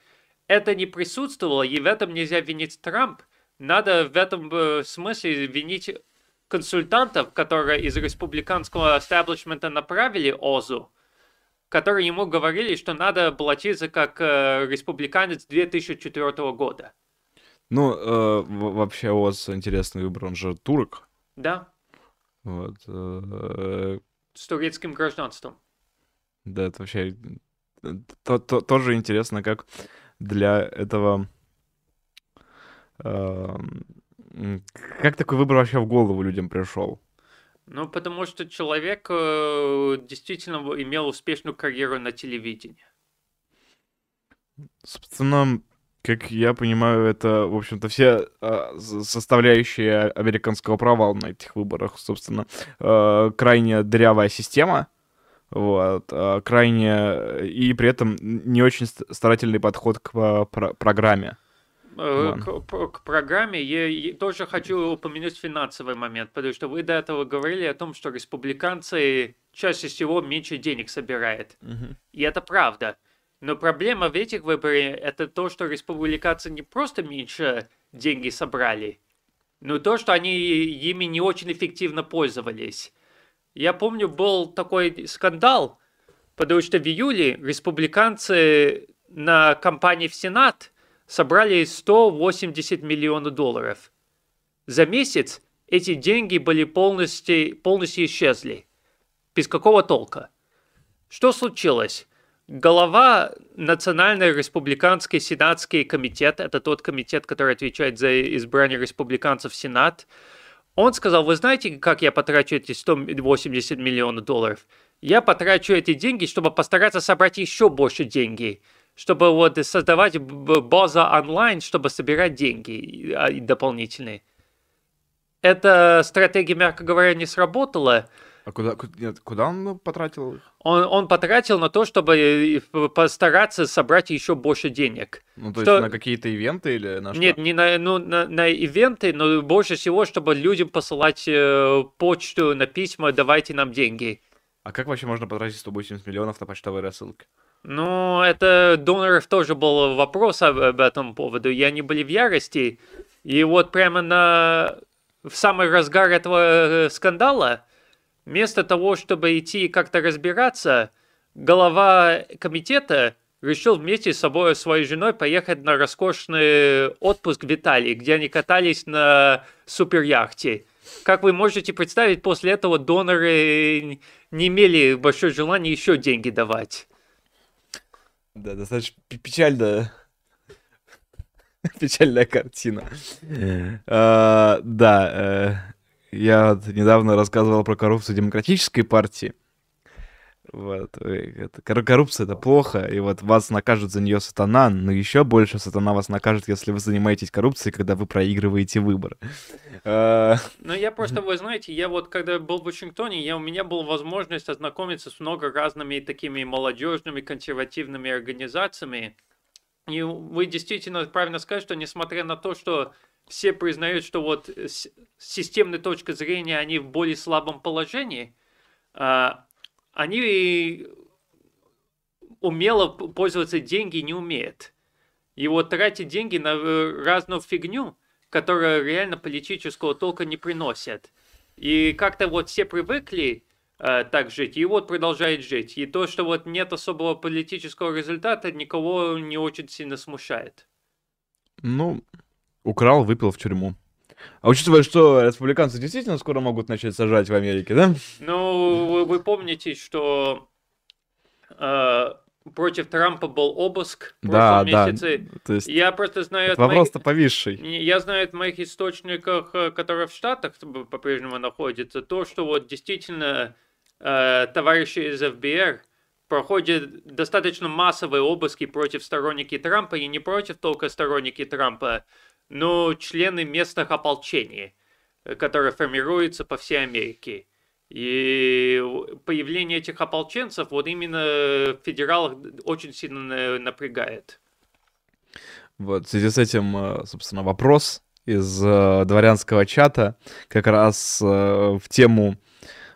Это не присутствовало, и в этом нельзя винить Трамп. Надо в этом э, смысле винить консультантов, которые из республиканского эстаблишмента направили Озу, которые ему говорили, что надо баллотироваться как э, республиканец 2004 года. Ну, э, вообще Оз интересный выбор, он же турок. Да. Вот. э, С турецким гражданством. Да, это вообще э, то- то- тоже интересно, как для этого... эм, Как такой выбор вообще в голову людям пришел? Ну, потому что человек э, действительно имел успешную карьеру на телевидении. Собственно, как я понимаю, это, в общем-то, все с- составляющие американского провала на этих выборах, собственно, э, крайне дырявая система, вот, а, крайне и при этом не очень ст- старательный подход к а, про- программе. Э. К, к программе я, я тоже хочу упомянуть финансовый момент, потому что вы до этого говорили о том, что республиканцы чаще всего меньше денег собирают. И это правда. Но проблема в этих выборах это то, что республиканцы не просто меньше деньги собрали, но то, что они ими не очень эффективно пользовались. Я помню, был такой скандал, потому что в июле республиканцы на кампании в Сенат собрали 180 миллионов долларов. За месяц эти деньги были полностью, полностью исчезли. Без какого толка. Что случилось? Голова Национальной республиканской сенатский комитет, это тот комитет, который отвечает за избрание республиканцев в Сенат, он сказал, вы знаете, как я потрачу эти 180 миллионов долларов? Я потрачу эти деньги, чтобы постараться собрать еще больше денег, чтобы вот создавать б- базу онлайн, чтобы собирать деньги а, дополнительные. Эта стратегия, мягко говоря, не сработала. А куда, ку- нет, куда он потратил их? Он, он потратил на то, чтобы э, постараться собрать еще больше денег. Ну, то Что- есть на какие-то ивенты или на что? Нет, не на, ну, на, на ивенты, но больше всего, чтобы людям посылать э, почту на письма, давайте нам деньги. А как вообще можно потратить 180 миллионов на почтовые рассылки? Ну, это доноров тоже был вопрос об, об этом поводу, и они были в ярости. И вот прямо на в самый разгар этого э, скандала, вместо того, чтобы идти как-то разбираться, глава комитета решил вместе с собой, своей женой поехать на роскошный отпуск в Италии, где они катались на суперяхте. Как вы можете представить, после этого доноры не имели большое желание еще деньги давать. Да, достаточно пе- печально. Печальная картина. А, Да, э, я недавно рассказывал про коррупцию демократической партии. Вот, кор- коррупция это плохо, и вот вас накажет за нее сатана, но еще больше сатана вас накажет, если вы занимаетесь коррупцией, когда вы проигрываете выборы. А, Ну, я просто, вы знаете, я вот когда был в Вашингтоне, я, у меня была возможность ознакомиться с много разными такими молодежными консервативными организациями. И вы действительно правильно сказали, что несмотря на то, что все признают, что вот с с системной точки зрения они в более слабом положении, а, они умело пользоваться деньги не умеют. И вот тратить деньги на э, разную фигню, которая реально политического толка не приносит. И как-то вот все привыкли э, так жить, и вот продолжают жить. И то, что вот нет особого политического результата, никого не очень сильно смущает. Ну, украл, выпил в тюрьму. А учитывая, что республиканцы действительно скоро могут начать сажать в Америке, да? Ну, вы, вы помните, что э, против Трампа был обыск в Да, прошлом да. месяце. То есть Я просто знаю это моих- вопрос-то повисший. Я знаю от моих источников, э, которые в Штатах по-прежнему находятся, то, что вот действительно э, товарищи из ФБР проходят достаточно массовые обыски против сторонники Трампа, и не против только сторонники Трампа, но члены местных ополчений, э, которые формируются по всей Америке. И появление этих ополченцев вот именно федералах очень сильно на- напрягает. Вот, в связи с этим, э, собственно, вопрос из э, дворянского чата как раз в тему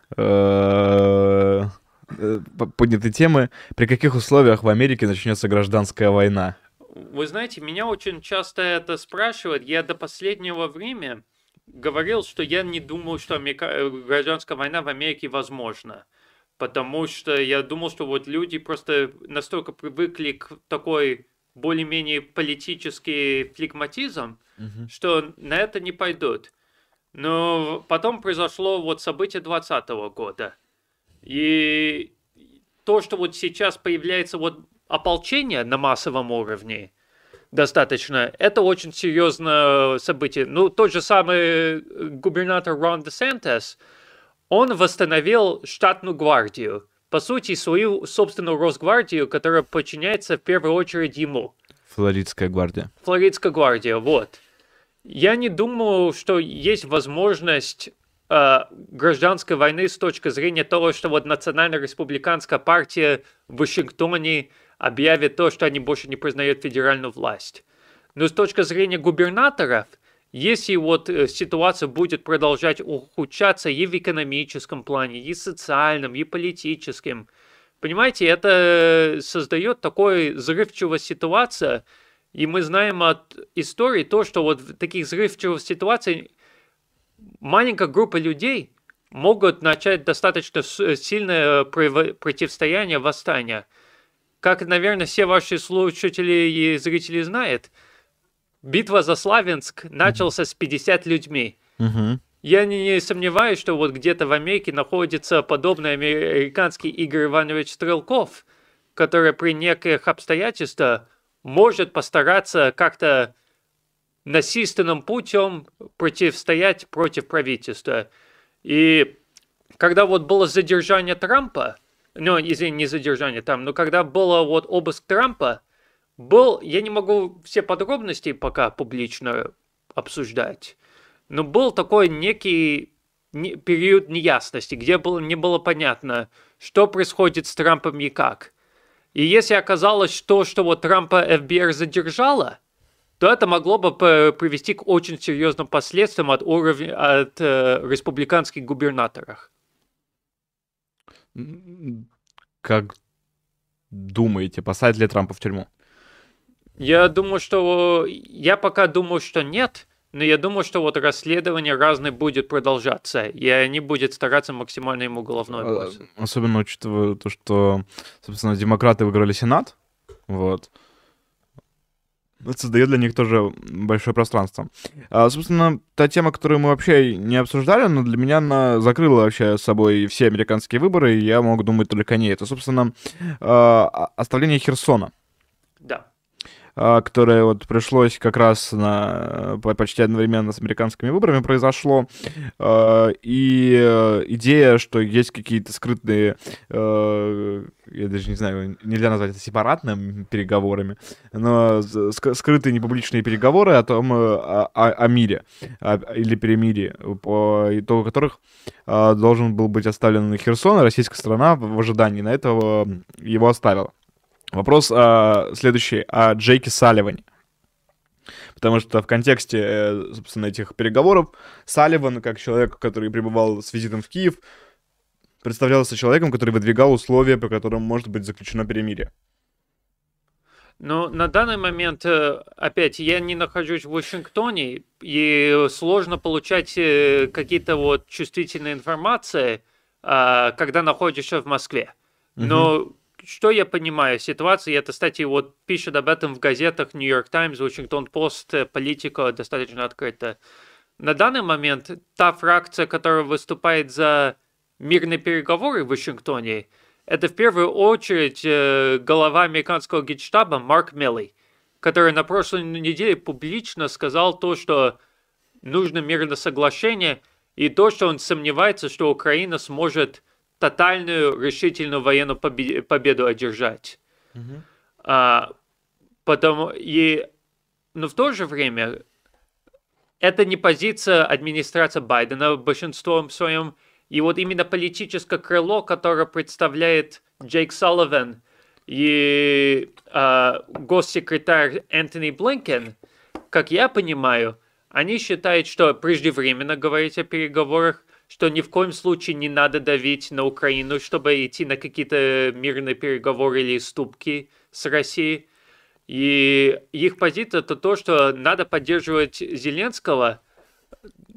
по- поднятой темы, при каких условиях в Америке начнется гражданская война. Вы знаете, меня очень часто это спрашивают. Я до последнего времени говорил, что я не думал, что Америка- гражданская война в Америке возможна. Потому что я думал, что вот люди просто настолько привыкли к такой более-менее политический флегматизм, что на это не пойдут. Но потом произошло вот событие 2020 года. И то, что вот сейчас появляется вот ополчение на массовом уровне, достаточно, это очень серьезное событие. Ну, тот же самый губернатор Рон Десантес, он восстановил штатную гвардию. По сути, свою собственную Росгвардию, которая подчиняется в первую очередь ему. Флоридская гвардия. Флоридская гвардия, вот. Я не думаю, что есть возможность э, гражданской войны с точки зрения того, что вот Национально-республиканская партия в Вашингтоне объявит то, что они больше не признают федеральную власть. Но с точки зрения губернаторов, если вот э, ситуация будет продолжать ухудшаться и в экономическом плане, и социальном, и политическом, понимаете, это создает такой взрывчивая ситуация, и мы знаем от истории то, что вот в таких взрывчивых ситуациях маленькая группа людей могут начать достаточно сильное противостояние, восстание. Как, наверное, все ваши слушатели и зрители знают, битва за Славянск начался с 50 людьми. Угу. Я не, не сомневаюсь, что вот где-то в Америке находится подобный американский Игорь Иванович Стрелков, который при неких обстоятельствах может постараться как-то насильственным путем противостоять против правительства. И когда вот было задержание Трампа, ну, извини, не задержание там, но когда было вот обыск Трампа, был, я не могу все подробности пока публично обсуждать, но был такой некий не, период неясности, где было, не было понятно, что происходит с Трампом и как. И если оказалось, что, что вот Трампа ФБР задержала, то это могло бы привести к очень серьезным последствиям от уровня от э, республиканских губернаторов. Как думаете, посадят ли Трампа в тюрьму? Я думаю, что я пока думаю, что нет. Но я думаю, что вот расследование разное будет продолжаться, и они будут стараться максимально ему головной а, бросить. Особенно учитывая то, что, собственно, демократы выиграли Сенат, вот. Создает для них тоже большое пространство. А, собственно, та тема, которую мы вообще не обсуждали, но для меня она закрыла вообще с собой все американские выборы, и я мог думать только о ней. Это, собственно, а, оставление Херсона. Да. А, которое вот пришлось как раз на, почти одновременно с американскими выборами произошло. А, и э, идея, что есть какие-то скрытые, э, я даже не знаю, нельзя назвать это сепаратными переговорами, но скрытые непубличные переговоры о том, э, о, о мире или перемирии, по итогу которых должен был быть оставлен Херсон, российская страна в ожидании на этого его оставила. Вопрос а, следующий о Джейке Салливане. Потому что в контексте, э, собственно, этих переговоров Салливан, как человек, который пребывал с визитом в Киев, представлялся человеком, который выдвигал условия, по которым может быть заключено перемирие. Ну, на данный момент, э, опять, я не нахожусь в Вашингтоне, и сложно получать э, какие-то вот чувствительные информации, а, когда находишься в Москве. Но угу что я понимаю ситуации, это, кстати, вот пишет об этом в газетах New York Times, Washington Post, политика достаточно открыта. На данный момент та фракция, которая выступает за мирные переговоры в Вашингтоне, это в первую очередь э, глава американского генштаба Марк Мелли, который на прошлой неделе публично сказал то, что нужно мирное соглашение, и то, что он сомневается, что Украина сможет тотальную решительную военную победу одержать. Mm-hmm. А, потому и, но в то же время это не позиция администрации Байдена большинством своем, и вот именно политическое крыло, которое представляет Джейк Салливан и а, госсекретарь Энтони Блинкен, как я понимаю, они считают, что преждевременно говорить о переговорах, что ни в коем случае не надо давить на Украину, чтобы идти на какие-то мирные переговоры или ступки с Россией. И их позиция это то, что надо поддерживать Зеленского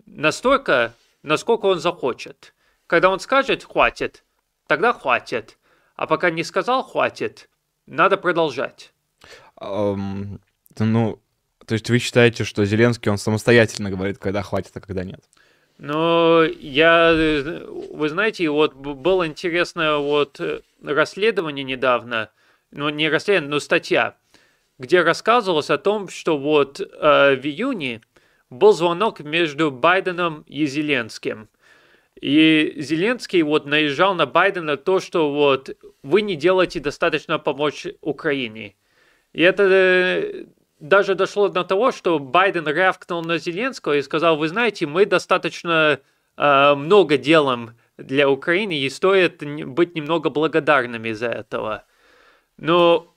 настолько, насколько он захочет. Когда он скажет «хватит», тогда хватит. А пока не сказал «хватит», надо продолжать. Um, ну, то есть вы считаете, что Зеленский, он самостоятельно говорит, когда хватит, а когда нет? Но я, вы знаете, вот было интересное вот э, расследование недавно, ну не расследование, но статья, где рассказывалось о том, что вот э, в июне был звонок между Байденом и Зеленским. И Зеленский вот наезжал на Байдена то, что вот вы не делаете достаточно помочь Украине. И это э, даже дошло до того, что Байден рявкнул на Зеленского и сказал, вы знаете, мы достаточно э, много делаем для Украины, и стоит быть немного благодарными за этого. Но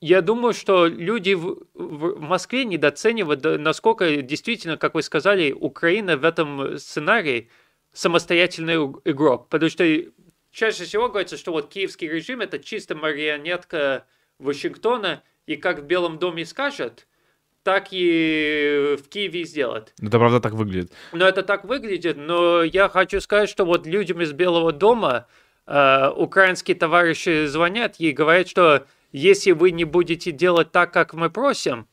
я думаю, что люди в, в Москве недооценивают, насколько действительно, как вы сказали, Украина в этом сценарии самостоятельный игрок. Потому что чаще всего говорится, что вот киевский режим это чисто марионетка Вашингтона, и как в Белом доме скажет, так и в Киеве сделают. Это правда так выглядит. Но это так выглядит, но я хочу сказать, что вот людям из Белого дома э, украинские товарищи звонят и говорят, что если вы не будете делать так, как мы просим,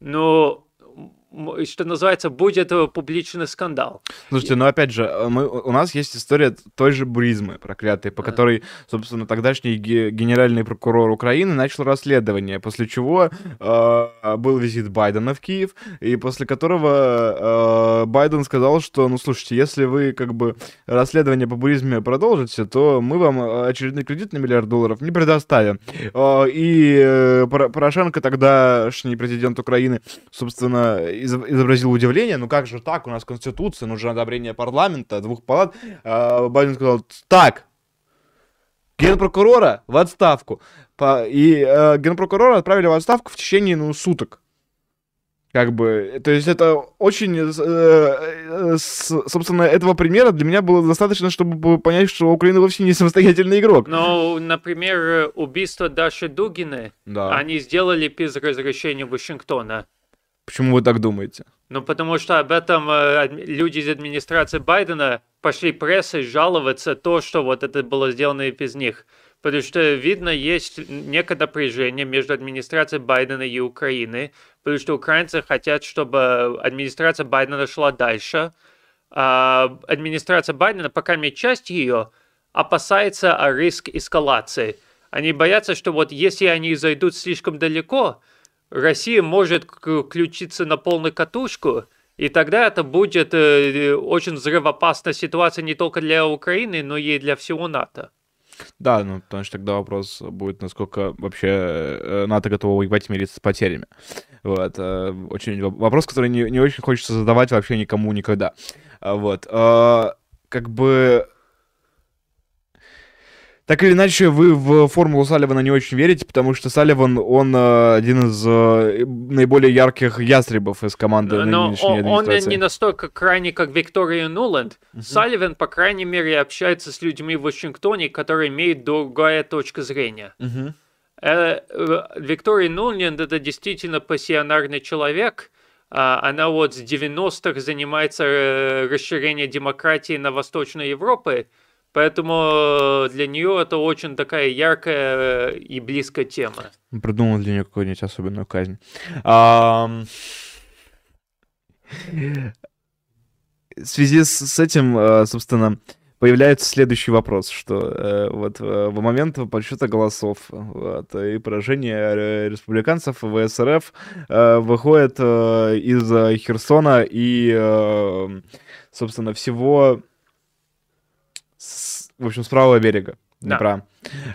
ну, что называется, будет э, публичный скандал. Слушайте, ну опять же, э, мы, у нас есть история той же Буризмы проклятой, по Да. которой, собственно, тогдашний ге- генеральный прокурор Украины начал расследование, после чего э, был визит Байдена в Киев, и после которого э, Байден сказал, что, ну слушайте, если вы как бы расследование по Буризме продолжите, то мы вам э, очередной кредит на миллиард долларов не предоставим. Э, и э, Поро- Порошенко, тогдашний президент Украины, собственно, изобразил удивление, ну как же так, у нас конституция, нужно одобрение парламента, двух палат. А Байден сказал, так, генпрокурора в отставку. И э, генпрокурора отправили в отставку в течение, ну, суток. Как бы, то есть это очень, э, э, с- собственно, этого примера для меня было достаточно, чтобы понять, что Украина вовсе не самостоятельный игрок. Но, например, э, убийство Даши Дугиной Да. они сделали без разрешения Вашингтона. Почему вы так думаете? Ну, потому что об этом э, люди из администрации Байдена пошли прессой жаловаться то, что вот это было сделано и без них. Потому что, видно, есть некое напряжение между администрацией Байдена и Украины, потому что украинцы хотят, чтобы администрация Байдена шла дальше. А администрация Байдена, по крайней мере, часть ее опасается о риск эскалации. Они боятся, что вот если они зайдут слишком далеко, Россия может включиться на полную катушку, и тогда это будет э, очень взрывоопасная ситуация не только для Украины, но и для всего НАТО. Да, ну, потому что тогда вопрос будет, насколько вообще э, НАТО готово воевать и мириться с потерями. Вот. э, Очень во- вопрос, который не, не очень хочется задавать вообще никому никогда. А, Вот. Как бы... Так или иначе, вы в формулу Салливана не очень верите, потому что Салливан, он э, один из э, наиболее ярких ястребов из команды Но нынешней он, он не настолько крайний, как Виктория Нуланд. Салливан, по крайней мере, общается с людьми в Вашингтоне, которые имеют другая точка зрения. Мгм. Э, э, Виктория Нуланд это действительно пассионарный человек. А, Она вот с 90-х занимается э, расширением демократии на Восточной Европе, поэтому э, для нее это очень такая яркая э, и близкая тема. Придумал для нее какую-нибудь особенную казнь. Ам, В связи с, этим, э, собственно, появляется следующий вопрос, что вот в момент подсчета голосов вот, и поражения республиканцев в СРФ выходит из Херсона и, собственно, всего, с- в общем, с правого берега Да. Днепра.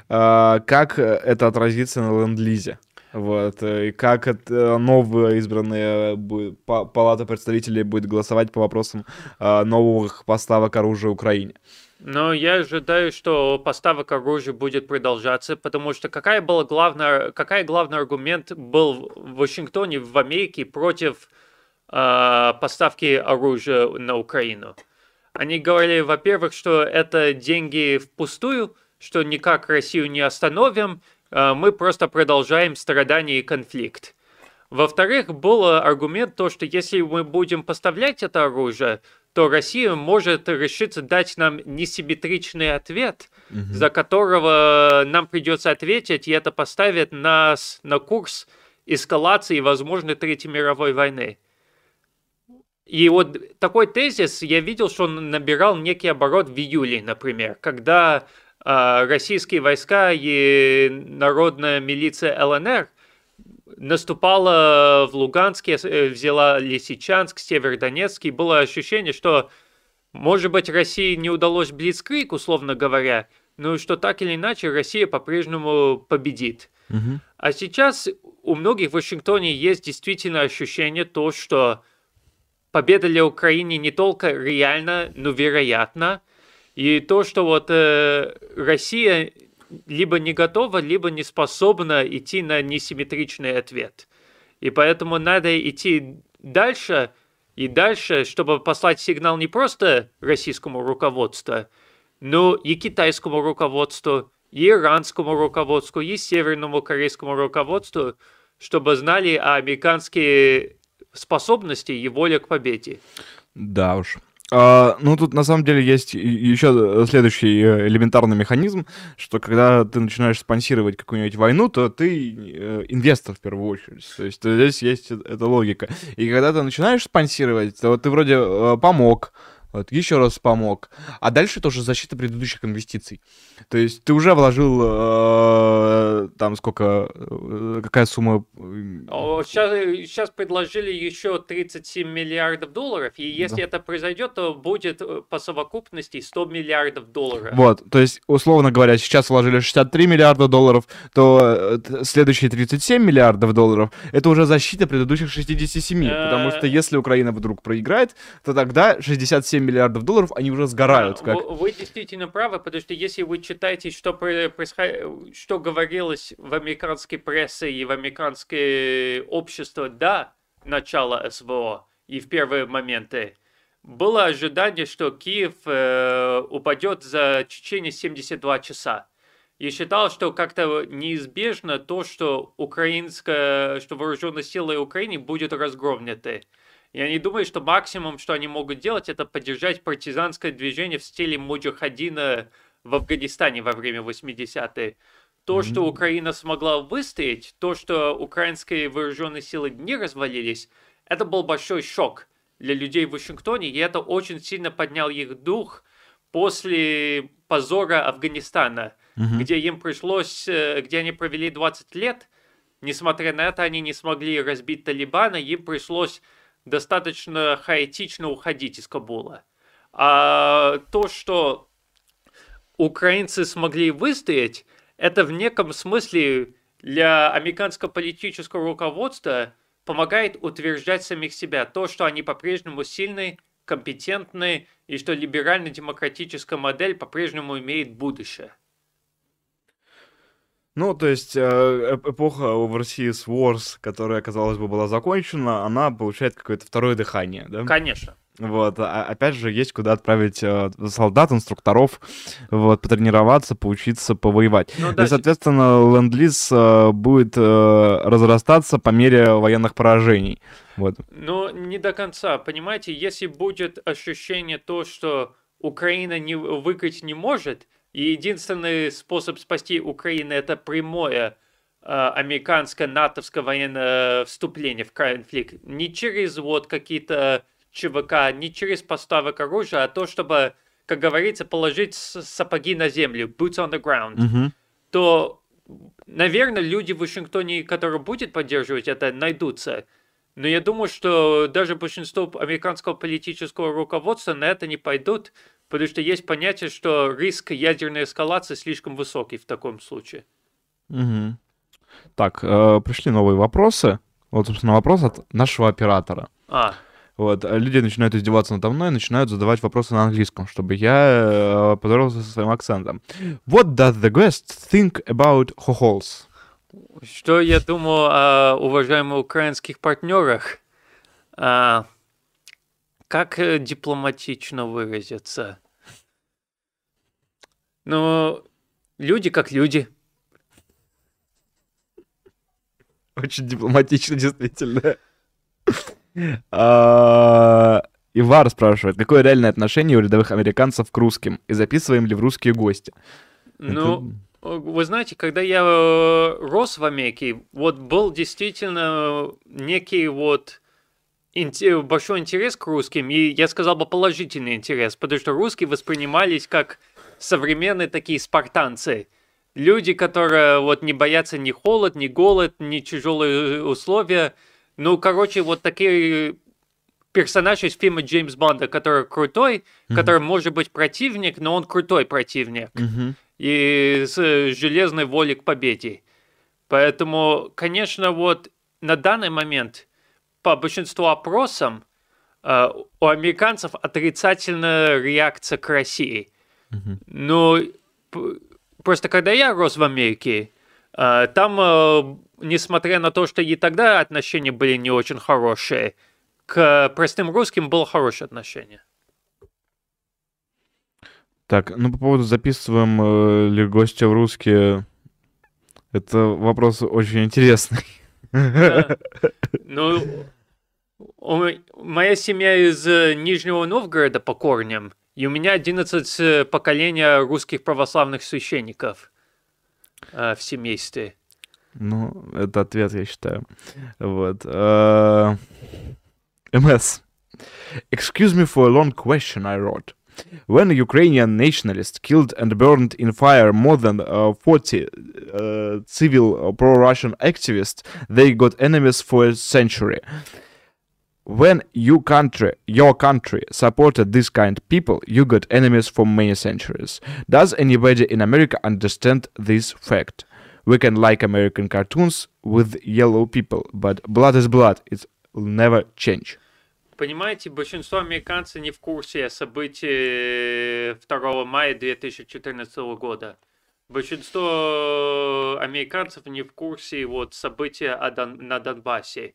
А, Как э, это отразится на ленд-лизе? Вот, э, и как это новая избранная па- палата представителей будет голосовать по вопросам а, новых поставок оружия Украине? Но я ожидаю, что поставок оружия будет продолжаться, потому что какая была главная, какая главный аргумент был в Вашингтоне, в Америке против э, поставки оружия на Украину? Они говорили, во-первых, что это деньги впустую, что никак Россию не остановим, э, мы просто продолжаем страдания и конфликт. Во-вторых, был аргумент то, что если мы будем поставлять это оружие, то Россия может решиться дать нам несимметричный ответ, за которого нам придется ответить, и это поставит нас на курс эскалации возможной Третьей мировой войны. И вот такой тезис, я видел, что он набирал некий оборот в июле, например, когда э, российские войска и народная милиция ЛНР наступала в Луганске, э, взяла Лисичанск, Северодонецк, и было ощущение, что, может быть, России не удалось Блицкрик, условно говоря, но что так или иначе Россия по-прежнему победит. Мгм. А сейчас у многих в Вашингтоне есть действительно ощущение то, что победа для Украины не только реально, но вероятна. И то, что вот э, Россия либо не готова, либо не способна идти на несимметричный ответ. И поэтому надо идти дальше и дальше, чтобы послать сигнал не просто российскому руководству, но и китайскому руководству, и иранскому руководству, и северному корейскому руководству, чтобы знали о американские способности и воля к победе. Да уж. А, ну, тут на самом деле есть еще следующий э, элементарный механизм, что когда ты начинаешь спонсировать какую-нибудь войну, то ты э, инвестор в первую очередь. То есть э, здесь есть эта логика. И когда ты начинаешь спонсировать, то ты вроде помог, вот, еще раз помог. А дальше тоже защита предыдущих инвестиций. То есть ты уже вложил э, там сколько, э, какая сумма? э, Сейчас, сейчас предложили еще 37 миллиардов долларов, и если Да. это произойдет, то будет по совокупности 100 миллиардов долларов. Вот, то есть, условно говоря, сейчас вложили 63 миллиарда долларов, то следующие 37 миллиардов долларов это уже защита предыдущих 67. Потому что если Украина вдруг проиграет, то тогда 67 миллиардов долларов они уже сгорают. Как... Вы, действительно правы, потому что если вы читаете, что, про- происход- что говорилось в американской прессе и в американское общество до начала СВО и в первые моменты, было ожидание, что Киев э, упадет за течение 72 часа. И считал, что как-то неизбежно то, что украинская, что вооруженные силы Украины будут разгромлены. Я не думаю, что максимум, что они могут делать, это поддержать партизанское движение в стиле Муджахадина в Афганистане во время 80-е. То, что Мгм. Украина смогла выстоять, то, что украинские вооруженные силы не развалились, это был большой шок для людей в Вашингтоне, и это очень сильно поднял их дух после позора Афганистана, Мгм. где им пришлось, э, где они провели 20 лет, несмотря на это, они не смогли разбить Талибана, им пришлось достаточно хаотично уходить из Кабула. А то, что украинцы смогли выстоять, это в неком смысле для американского политического руководства помогает утверждать самих себя. То, что они по-прежнему сильны, компетентны, и что либерально-демократическая модель по-прежнему имеет будущее. Ну, то есть э, эп- эпоха с Wars, которая, казалось бы, была закончена, она получает какое-то второе дыхание, да? Конечно. Вот, а- опять же, есть куда отправить э, солдат, инструкторов, вот, потренироваться, поучиться, повоевать. Ну И, да, соответственно, ленд-лиз э, будет э, разрастаться по мере военных поражений. Вот. Но не до конца. Понимаете, если будет ощущение то, что Украина не выиграть не может, и единственный способ спасти Украину это прямое э, американское натовское военное вступление в конфликт. Не через вот какие-то ЧВК, не через поставок оружия, а то, чтобы, как говорится, положить сапоги на землю, boots on the ground Мгм. то, наверное, люди в Вашингтоне, которые будут поддерживать это, найдутся. Но я думаю, что даже большинство американского политического руководства на это не пойдут, потому что есть понятие, что риск ядерной эскалации слишком высокий в таком случае. Мгм. Так, э, пришли новые вопросы. Вот, собственно, вопрос от нашего оператора. А, Вот, а люди начинают издеваться надо мной, начинают задавать вопросы на английском, чтобы я э, поздоровался со своим акцентом. What does the guest think about hohols? что я думаю о уважаемых украинских партнерах? А, как э, дипломатично выразиться? Ну, люди как люди. Очень дипломатично, действительно. А, Ивар спрашивает, какое реальное отношение у рядовых американцев к русским? И записываем ли в русские гости? Ну, э, вы знаете, когда я э, рос в Америке, вот был действительно некий вот большой интерес к русским, и я сказал бы положительный интерес, потому что русские воспринимались как современные такие спартанцы. Люди, которые вот не боятся ни холод, ни голод, ни тяжелые условия. Ну, короче, вот такие персонаж из фильма Джеймс Бонда, который крутой, Мгм. который может быть противник, но он крутой противник. Мгм. И с э, железной волей к победе. Поэтому, конечно, вот на данный момент по большинству опросам э, у американцев отрицательная реакция к России. Мгм. Ну, п- просто когда я рос в Америке, э, там, э, несмотря на то, что и тогда отношения были не очень хорошие, к простым русским было хорошее отношение. Так, ну по поводу записываем ли гостя в русские, это вопрос очень интересный. Ну, моя семья из э, Нижнего Новгорода по корням, и у меня 11 э, поколения русских православных священников э, в семействе. Ну, это ответ, я считаю. Вот. э, МС. Excuse me for a long question I wrote. When Ukrainian nationalist killed and burned in fire more than uh, 40 uh, civil uh, pro-Russian activists, they got enemies for a century. When you country, your country supported this kind of people, you got enemies for many centuries. Does anybody in America understand this fact? We can like American cartoons with yellow people, but blood is blood. It will never change. Понимаете, большинство американцев не в курсе событий 2 мая 2014 года. Большинство американцев не в курсе вот события на Донбассе.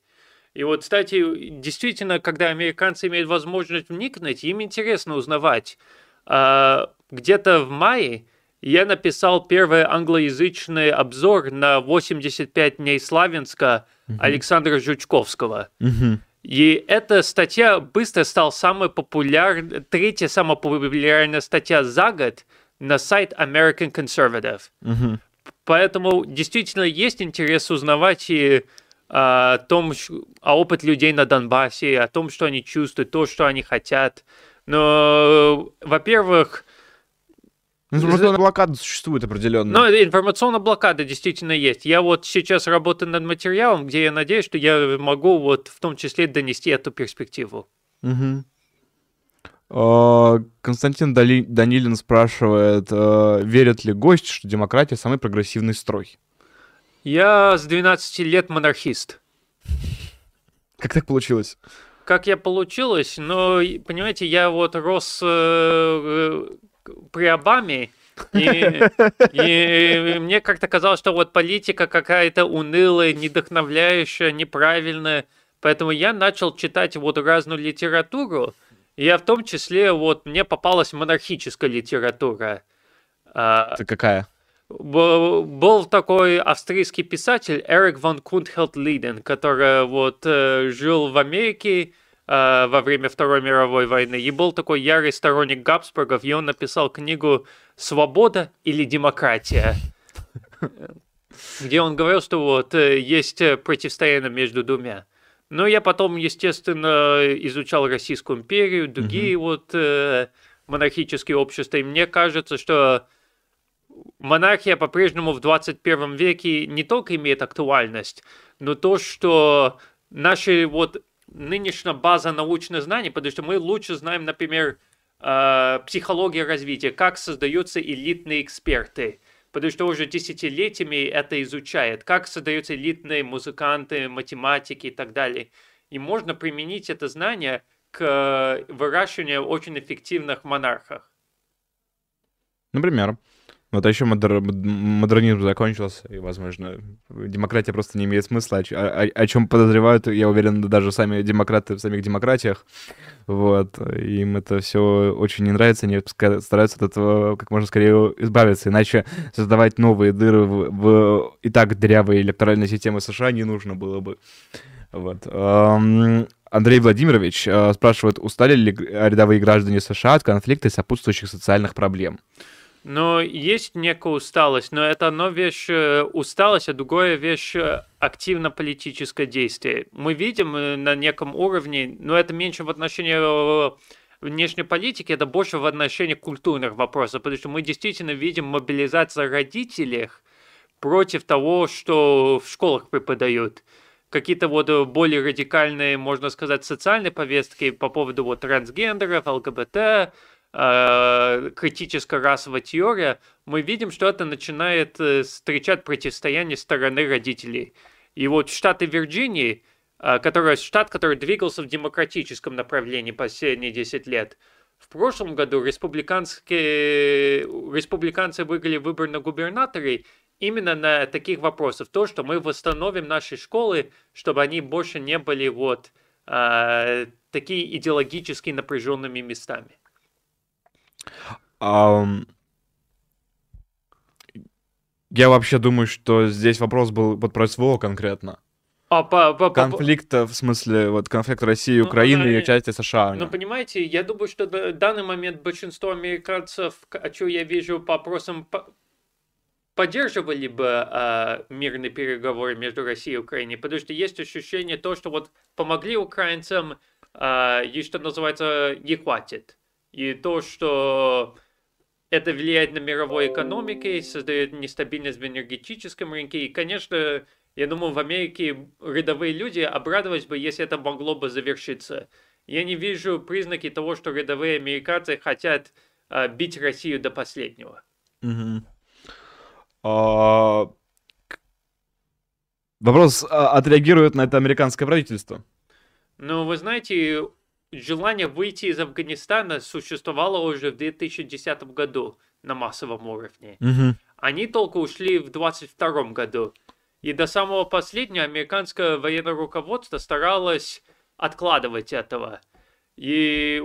И вот, кстати, действительно, когда американцы имеют возможность вникнуть, им интересно узнавать. А, Где-то в мае я написал первый англоязычный обзор на 85 дней Славянска Александра Жучковского. Мгм. И эта статья быстро стала самой популярной, третья самая популярная статья за год на сайт American Conservative. Мгм. Поэтому действительно есть интерес узнавать и а, о том, о опыт людей на Донбассе, о том, что они чувствуют, то, что они хотят. Но, во-первых, Информационная блокада существует определенно. ну, информационная блокада действительно есть. Я вот сейчас работаю над материалом, где я надеюсь, что я могу вот в том числе донести эту перспективу. А, Константин Дали- Данилин спрашивает, а, верит ли гость, что демократия самый прогрессивный строй? Я с 12 лет монархист. Как так получилось? Как я получилось, но, и, понимаете, я вот рос э, э, при Обаме, и, и мне как-то казалось, что вот политика какая-то унылая, недохновляющая, неправильная. Поэтому я начал читать вот разную литературу. И я в том числе, вот мне попалась монархическая литература. А, Это какая? Был такой австрийский писатель Эрик ван Кунтхелд Лиден, который вот э, жил в Америке э, во время Второй мировой войны. И был такой ярый сторонник Габсбургов, и он написал книгу «Свобода или демократия», где он говорил, что вот э, есть э, противостояние между двумя. Но я потом, естественно, изучал Российскую империю, другие вот э, монархические общества, и мне кажется, что монархия по-прежнему в 21 веке не только имеет актуальность, но то, что наши вот нынешняя база научных знаний, потому что мы лучше знаем, например, э, психология развития, как создаются элитные эксперты, потому что уже десятилетиями это изучает, как создаются элитные музыканты, математики и так далее. И можно применить это знание к выращиванию очень эффективных монархов. Например. Вот а еще модер- мод- модернизм закончился, и, возможно, демократия просто не имеет смысла, о, о- о чем подозревают, я уверен, даже сами демократы в самих демократиях. Вот. Им это все очень не нравится, они стараются от этого как можно скорее избавиться, иначе создавать новые дыры в, в и так дырявой электоральной системы США не нужно было бы. Вот. Андрей Владимирович э, спрашивает, устали ли рядовые граждане США от конфликта и сопутствующих социальных проблем? Но есть некая усталость, но это одна вещь э, усталость, а другая вещь э, активно-политическое действие. Мы видим э, на неком уровне, но это меньше в отношении внешней политики, это больше в отношении культурных вопросов, потому что мы действительно видим мобилизацию родителей против того, что в школах преподают. Какие-то вот более радикальные, можно сказать, социальные повестки по поводу вот трансгендеров, ЛГБТ, э, критическая расовая теория, мы видим, что это начинает э, встречать противостояние стороны родителей. И вот штаты Вирджинии, э, который, штат, который двигался в демократическом направлении последние 10 лет, в прошлом году республиканские, республиканцы выиграли выбор на губернаторы именно на таких вопросах. То, что мы восстановим наши школы, чтобы они больше не были вот э, такие идеологически напряженными местами. Um, я вообще думаю, что здесь вопрос был вот про СВО конкретно. А, по, по, конфликт, в смысле, вот конфликт России и ну, Украины ну, и части США. Ну, понимаете, я думаю, что в данный момент большинство американцев, о чем я вижу по опросам, поддерживали бы э, мирные переговоры между Россией и Украиной, потому что есть ощущение то, что вот помогли украинцам, э, и что называется, не хватит. И то, что это влияет на мировой экономике, создает нестабильность в энергетическом рынке. И, конечно, я думаю, в Америке рядовые люди обрадовались бы, если это могло бы завершиться. Я не вижу признаки того, что рядовые американцы хотят а, бить Россию до последнего. Угу. А... Вопрос, а отреагирует на это американское правительство? Ну, вы знаете, желание выйти из Афганистана существовало уже в 2010 году на массовом уровне. Угу. Они только ушли в 2022 году. И до самого последнего американское военное руководство старалось откладывать этого. И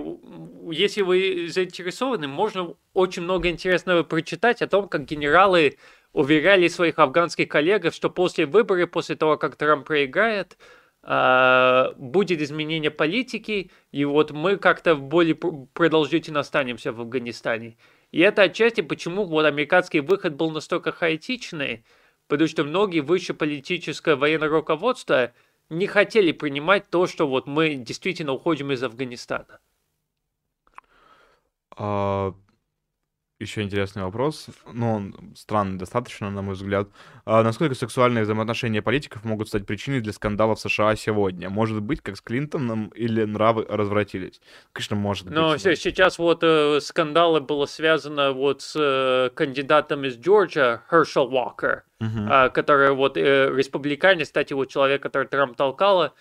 если вы заинтересованы, можно очень много интересного прочитать о том, как генералы уверяли своих афганских коллег, что после выборов, после того, как Трамп проиграет, будет изменение политики, и вот мы как-то более продолжительно останемся в Афганистане. И это отчасти почему вот американский выход был настолько хаотичный, потому что многие высшее политическое военное руководство не хотели принимать то, что вот мы действительно уходим из Афганистана. А, еще интересный вопрос, ну, он странный достаточно, на мой взгляд. А насколько сексуальные взаимоотношения политиков могут стать причиной для скандалов в США сегодня? Может быть, как с Клинтоном, или нравы развратились? Конечно, может быть. Но сейчас вот э, скандалы было связано вот с э, кандидатом из Джорджия, Herschel Walker, uh-huh. э, который вот э, республиканец, кстати, вот человек, который Трамп толкала,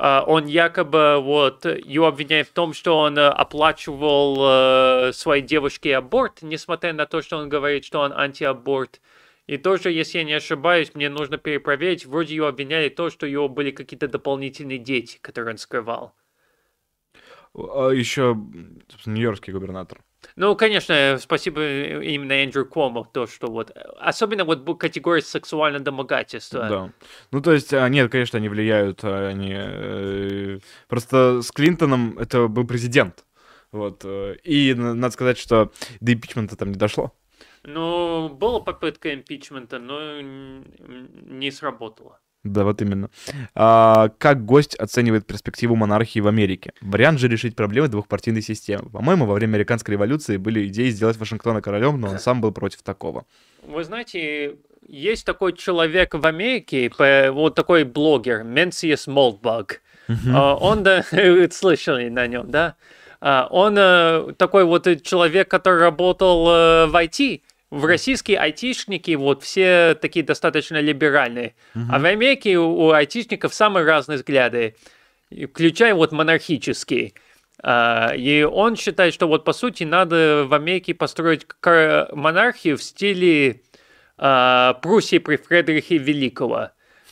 он якобы вот его обвиняет в том, что он uh, оплачивал uh, своей девушке аборт, несмотря на то, что он говорит, что он антиаборт. И тоже, если я не ошибаюсь, мне нужно перепроверить, вроде его обвиняли то, что у него были какие-то дополнительные дети, которые он скрывал. А еще нью-йоркский губернатор. Ну, конечно, спасибо именно Эндрю Кому, то, что вот, особенно вот категория сексуального домогательства. Да. Ну, то есть, а, нет, конечно, они влияют, а, они... Э, просто с Клинтоном это был президент, вот, э, и надо сказать, что до импичмента там не дошло. Ну, была попытка импичмента, но не сработала. Да, вот именно. А, как гость оценивает перспективу монархии в Америке? Вариант же решить проблемы двухпартийной системы. По-моему, во время американской революции были идеи сделать Вашингтона королем, но он сам был против такого. Вы знаете, есть такой человек в Америке, вот такой блогер, Менсиус Молдбаг. Uh-huh. Он, да, слышали на нем, да? А, он э, такой вот человек, который работал э, в IT, в российские айтишники вот все такие достаточно либеральные, uh-huh. а в Америке у, у айтишников самые разные взгляды, включая вот монархические. Uh, и он считает, что вот по сути надо в Америке построить монархию в стиле uh, Пруссии при Фредерихе Великого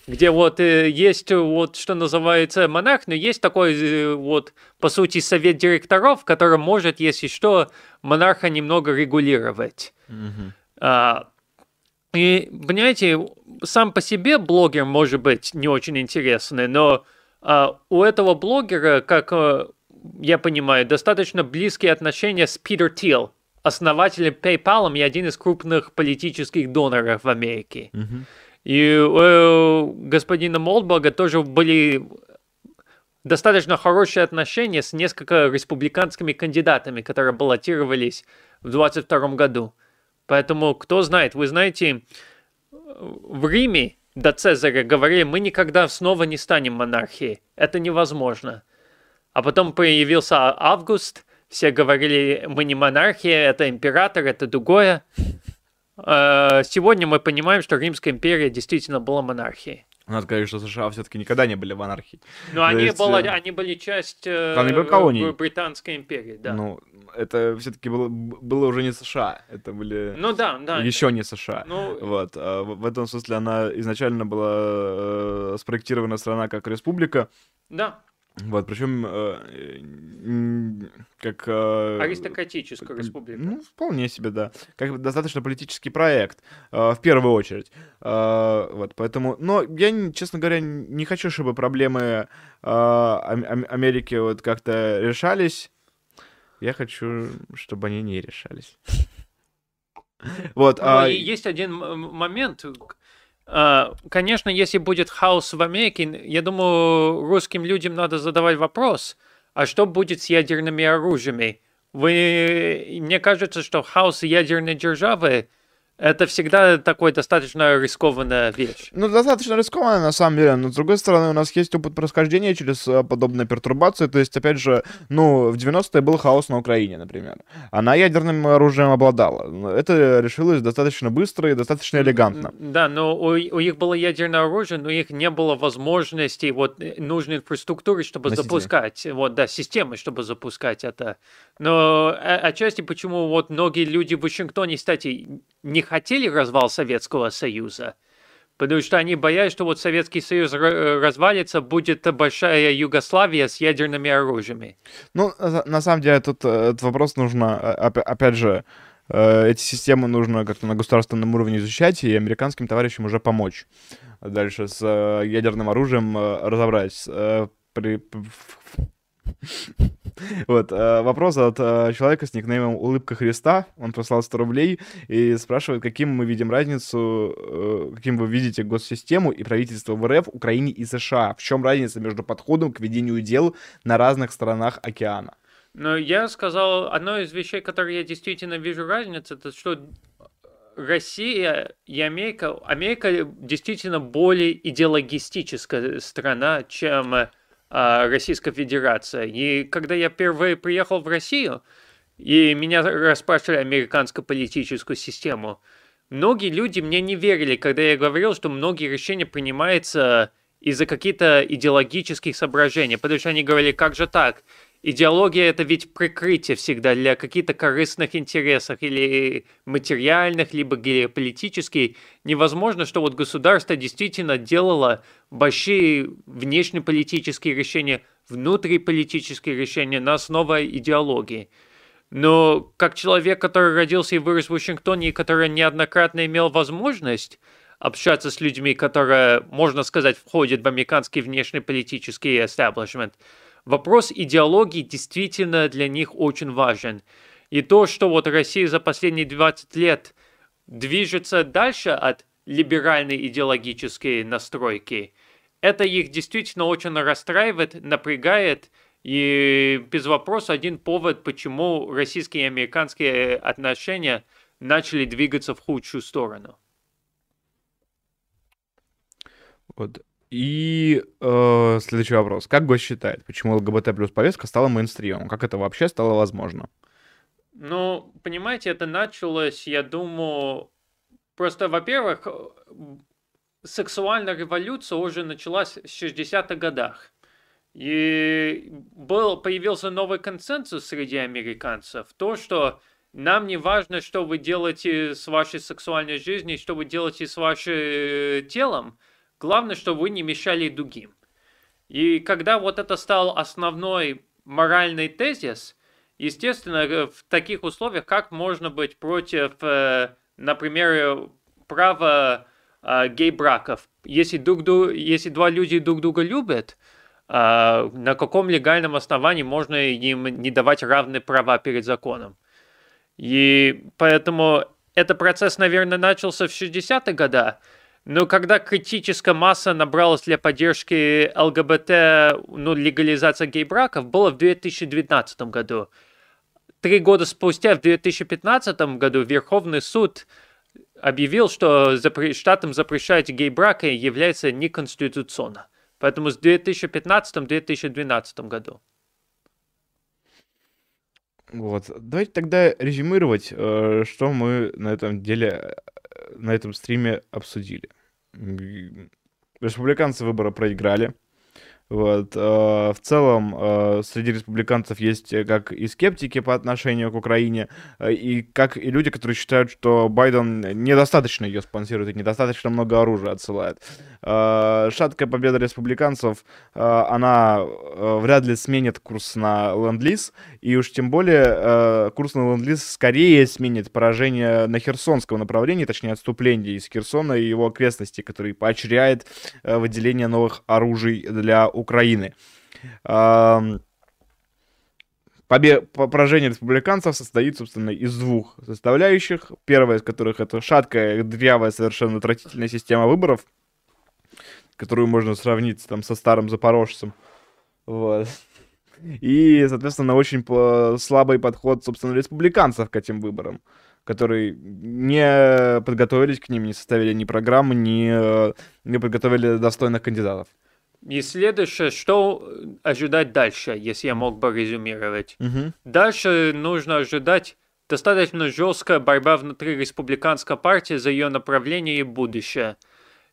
где вот э, есть вот что называется монарх, но есть такой э, вот по сути совет директоров, который может, если что, монарха немного регулировать. Mm-hmm. А, и, понимаете, сам по себе блогер может быть не очень интересный, но а, у этого блогера, как я понимаю, достаточно близкие отношения с Питер Тил, основателем PayPal и один из крупных политических доноров в Америке. Мгм. И у господина Молдбага тоже были достаточно хорошие отношения с несколько республиканскими кандидатами, которые баллотировались в 22 году. Поэтому, кто знает, вы знаете, в Риме до Цезаря говорили, мы никогда снова не станем монархией. Это невозможно. А потом появился Август, все говорили, мы не монархия, это император, это другое. Э, Сегодня мы понимаем, что Римская империя действительно была монархией. Надо сказать, что США все-таки никогда не были монархией. Но То они, есть, была- э, они были часть э, они были колонией. Бр- Британской империи, да. Ну, Ну, это все-таки было, было уже не США, это были да, да. еще не США. Ну, Вот, а в в этом смысле она изначально была спроектирована страна как республика, да, вот, причем э, как... э, аристократическая пол- республика. Ну, вполне себе, да. Как достаточно политический проект, э, в первую очередь. Э, вот, поэтому... Но я, честно говоря, не хочу, чтобы проблемы э, Ам- Ам- Америки вот как-то решались. Я хочу, чтобы они не решались. Вот, Ну, а, есть один момент. А, Конечно, если будет хаос в Америке, я думаю, русским людям надо задавать вопрос, а что будет с ядерными оружиями? Вы... Мне кажется, что хаос ядерной державы это всегда такой достаточно рискованная вещь. Ну, достаточно рискованно, на самом деле, но, с другой стороны, у нас есть опыт происхождения через э, подобные пертурбации, то есть, опять же, ну, в 90-е был хаос на Украине, например. Она ядерным оружием обладала. Но Это решилось достаточно быстро и достаточно элегантно. Да, но у, у них было ядерное оружие, но у них не было возможности вот э, нужной инфраструктуры, чтобы Носителей. запускать, вот, да, системы, чтобы запускать это. Но э, отчасти почему вот многие люди в Вашингтоне, кстати, не хотели развал Советского Союза, потому что они боялись, что вот Советский Союз э, развалится, будет большая Югославия с ядерными оружиями. Ну, на на самом деле, тут э, этот вопрос нужно, э, опя- опять же, э, эти системы нужно как-то на государственном уровне изучать и американским товарищам уже помочь. Дальше с э, ядерным оружием э, разобрать. Э, Вот, э, вопрос от э, человека с никнеймом Улыбка Христа. Он прислал 100 рублей и спрашивает, каким мы видим разницу, э, каким вы видите госсистему и правительство в РФ, Украине и США. В чем разница между подходом к ведению дел на разных сторонах океана? Но я сказал, одно из вещей, которые я действительно вижу разницу, это что Россия и Америка, Америка действительно более идеологистическая страна, чем Российская Федерация. И когда я впервые приехал в Россию, и меня расспрашивали американскую политическую систему, многие люди мне не верили, когда я говорил, что многие решения принимаются из-за каких-то идеологических соображений, потому что они говорили, как же так? Идеология это ведь прикрытие всегда для каких-то корыстных интересов или материальных, либо геополитических. Невозможно, что вот государство действительно делало большие внешнеполитические решения, внутриполитические решения на основе идеологии. Но как человек, который родился и вырос в Вашингтоне, и который неоднократно имел возможность общаться с людьми, которые, можно сказать, входят в американский внешнеполитический эстаблишмент, вопрос идеологии действительно для них очень важен. И то, что вот Россия за последние 20 лет движется дальше от либеральной идеологической настройки, это их действительно очень расстраивает, напрягает, и без вопроса один повод, почему российские и американские отношения начали двигаться в худшую сторону. Вот. И э, следующий вопрос. Как гость считает, почему ЛГБТ плюс повестка стала мейнстримом? Как это вообще стало возможно? Ну, понимаете, это началось, я думаю, просто, во-первых, э, сексуальная революция уже началась в 60-х годах. И был, появился новый консенсус среди американцев. То, что нам не важно, что вы делаете с вашей сексуальной жизнью, что вы делаете с вашим э, телом. Главное, что вы не мешали другим. И когда вот это стал основной моральный тезис, естественно, э, в таких условиях как можно быть против, э, например, права э, гей-браков? Если, друг, дру- если два люди друг друга любят, а, на каком легальном основании можно им не давать равные права перед законом? И поэтому этот процесс, наверное, начался в 60-е годы, но когда критическая масса набралась для поддержки ЛГБТ, ну, легализация гей-браков, было в 2019 году. Три года спустя, в 2015 году, Верховный суд объявил, что запре- штатам запрещать гей-браки является неконституционно. Поэтому с 2015-2012 году. Вот. Давайте тогда резюмировать, э, что мы на этом деле, э, на этом стриме обсудили. Республиканцы выборы проиграли. Вот. Э, в целом, э, среди республиканцев есть э, как и скептики по отношению к Украине, и как и люди, которые считают, что Байден недостаточно ее спонсирует и недостаточно много оружия отсылает. Шаткая победа республиканцев, она вряд ли сменит курс на ленд-лиз, и уж тем более курс на ленд-лиз скорее сменит поражение на херсонском направлении, точнее отступление из Херсона и его окрестностей, который поощряет выделение новых оружий для Украины. Побе- поражение республиканцев состоит, собственно, из двух составляющих. Первая из которых это шаткая, дрявая, совершенно отвратительная система выборов, которую можно сравнить там со старым запорожцем. Вот. И, соответственно, очень слабый подход, собственно, республиканцев к этим выборам, которые не подготовились к ним, не составили ни программы, ни не подготовили достойных кандидатов. И следующее, что ожидать дальше, если я мог бы резюмировать. Угу. Дальше нужно ожидать достаточно жесткая борьба внутри республиканской партии за ее направление и будущее.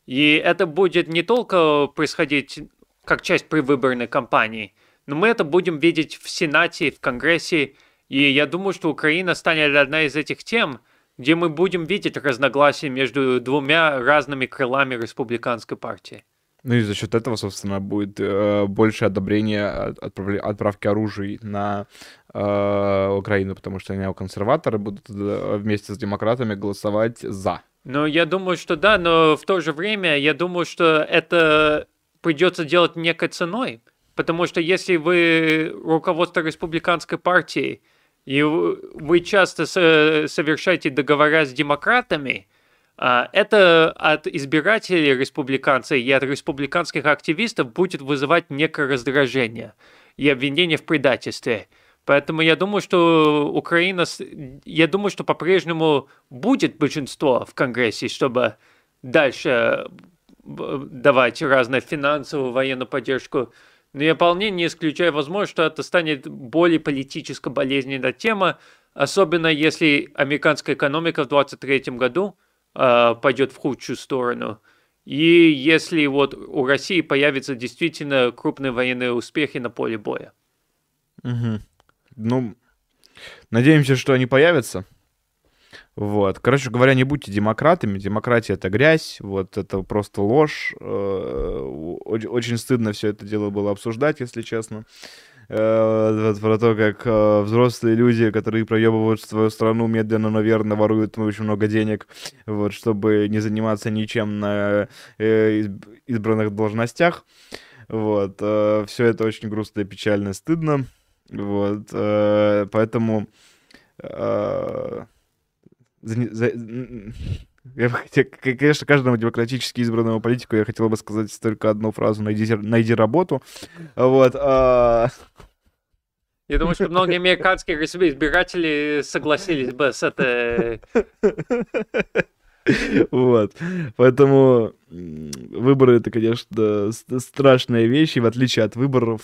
И это будет не только происходить как часть предвыборной кампании, но мы это будем видеть в Сенате, в Конгрессе, и я думаю, что Украина станет одна из этих тем, где мы будем видеть разногласия между двумя разными крылами республиканской партии. Ну и за счет этого, собственно, будет э, больше одобрения отправля... отправки оружия на э, Украину, потому что неоконсерваторы будут э, вместе с демократами голосовать за. Ну, я думаю, что да, но в то же время я думаю, что это придется делать некой ценой. Потому что если вы руководство республиканской партии, и вы часто совершаете договора с демократами, это от избирателей республиканцев и от республиканских активистов будет вызывать некое раздражение и обвинение в предательстве. Поэтому я думаю, что Украина, я думаю, что по-прежнему будет большинство в Конгрессе, чтобы дальше давать разную финансовую, военную поддержку. Но я вполне не исключаю возможность, что это станет более политически болезненная тема, особенно если американская экономика в 2023 году – э, пойдет в худшую сторону. И если вот у России появятся действительно крупные военные успехи на поле боя. Угу. Ну, надеемся, что они появятся. Вот. Короче говоря, не будьте демократами. Демократия это грязь, вот это просто ложь. Э, очень стыдно все это дело было обсуждать, если честно. Э, про то, как э, взрослые люди, которые проебывают свою страну, медленно, но верно воруют очень много денег, вот, чтобы не заниматься ничем на э, избранных должностях. Вот, все это очень грустно и печально, и стыдно. Вот, поэтому за, за, я бы хотел, конечно, каждому демократически избранному политику я хотел бы сказать только одну фразу «найди, найди работу». Вот. А... Я думаю, что многие американские избиратели согласились бы с этой... Вот. Поэтому выборы это, конечно, страшная вещь, и в отличие от выборов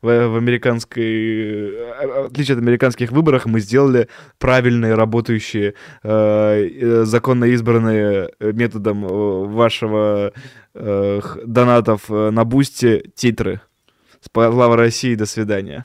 в, в американской, в отличие от американских выборов, мы сделали правильные, работающие, э, законно избранные методом вашего э, донатов на бусте титры. Слава России, до свидания.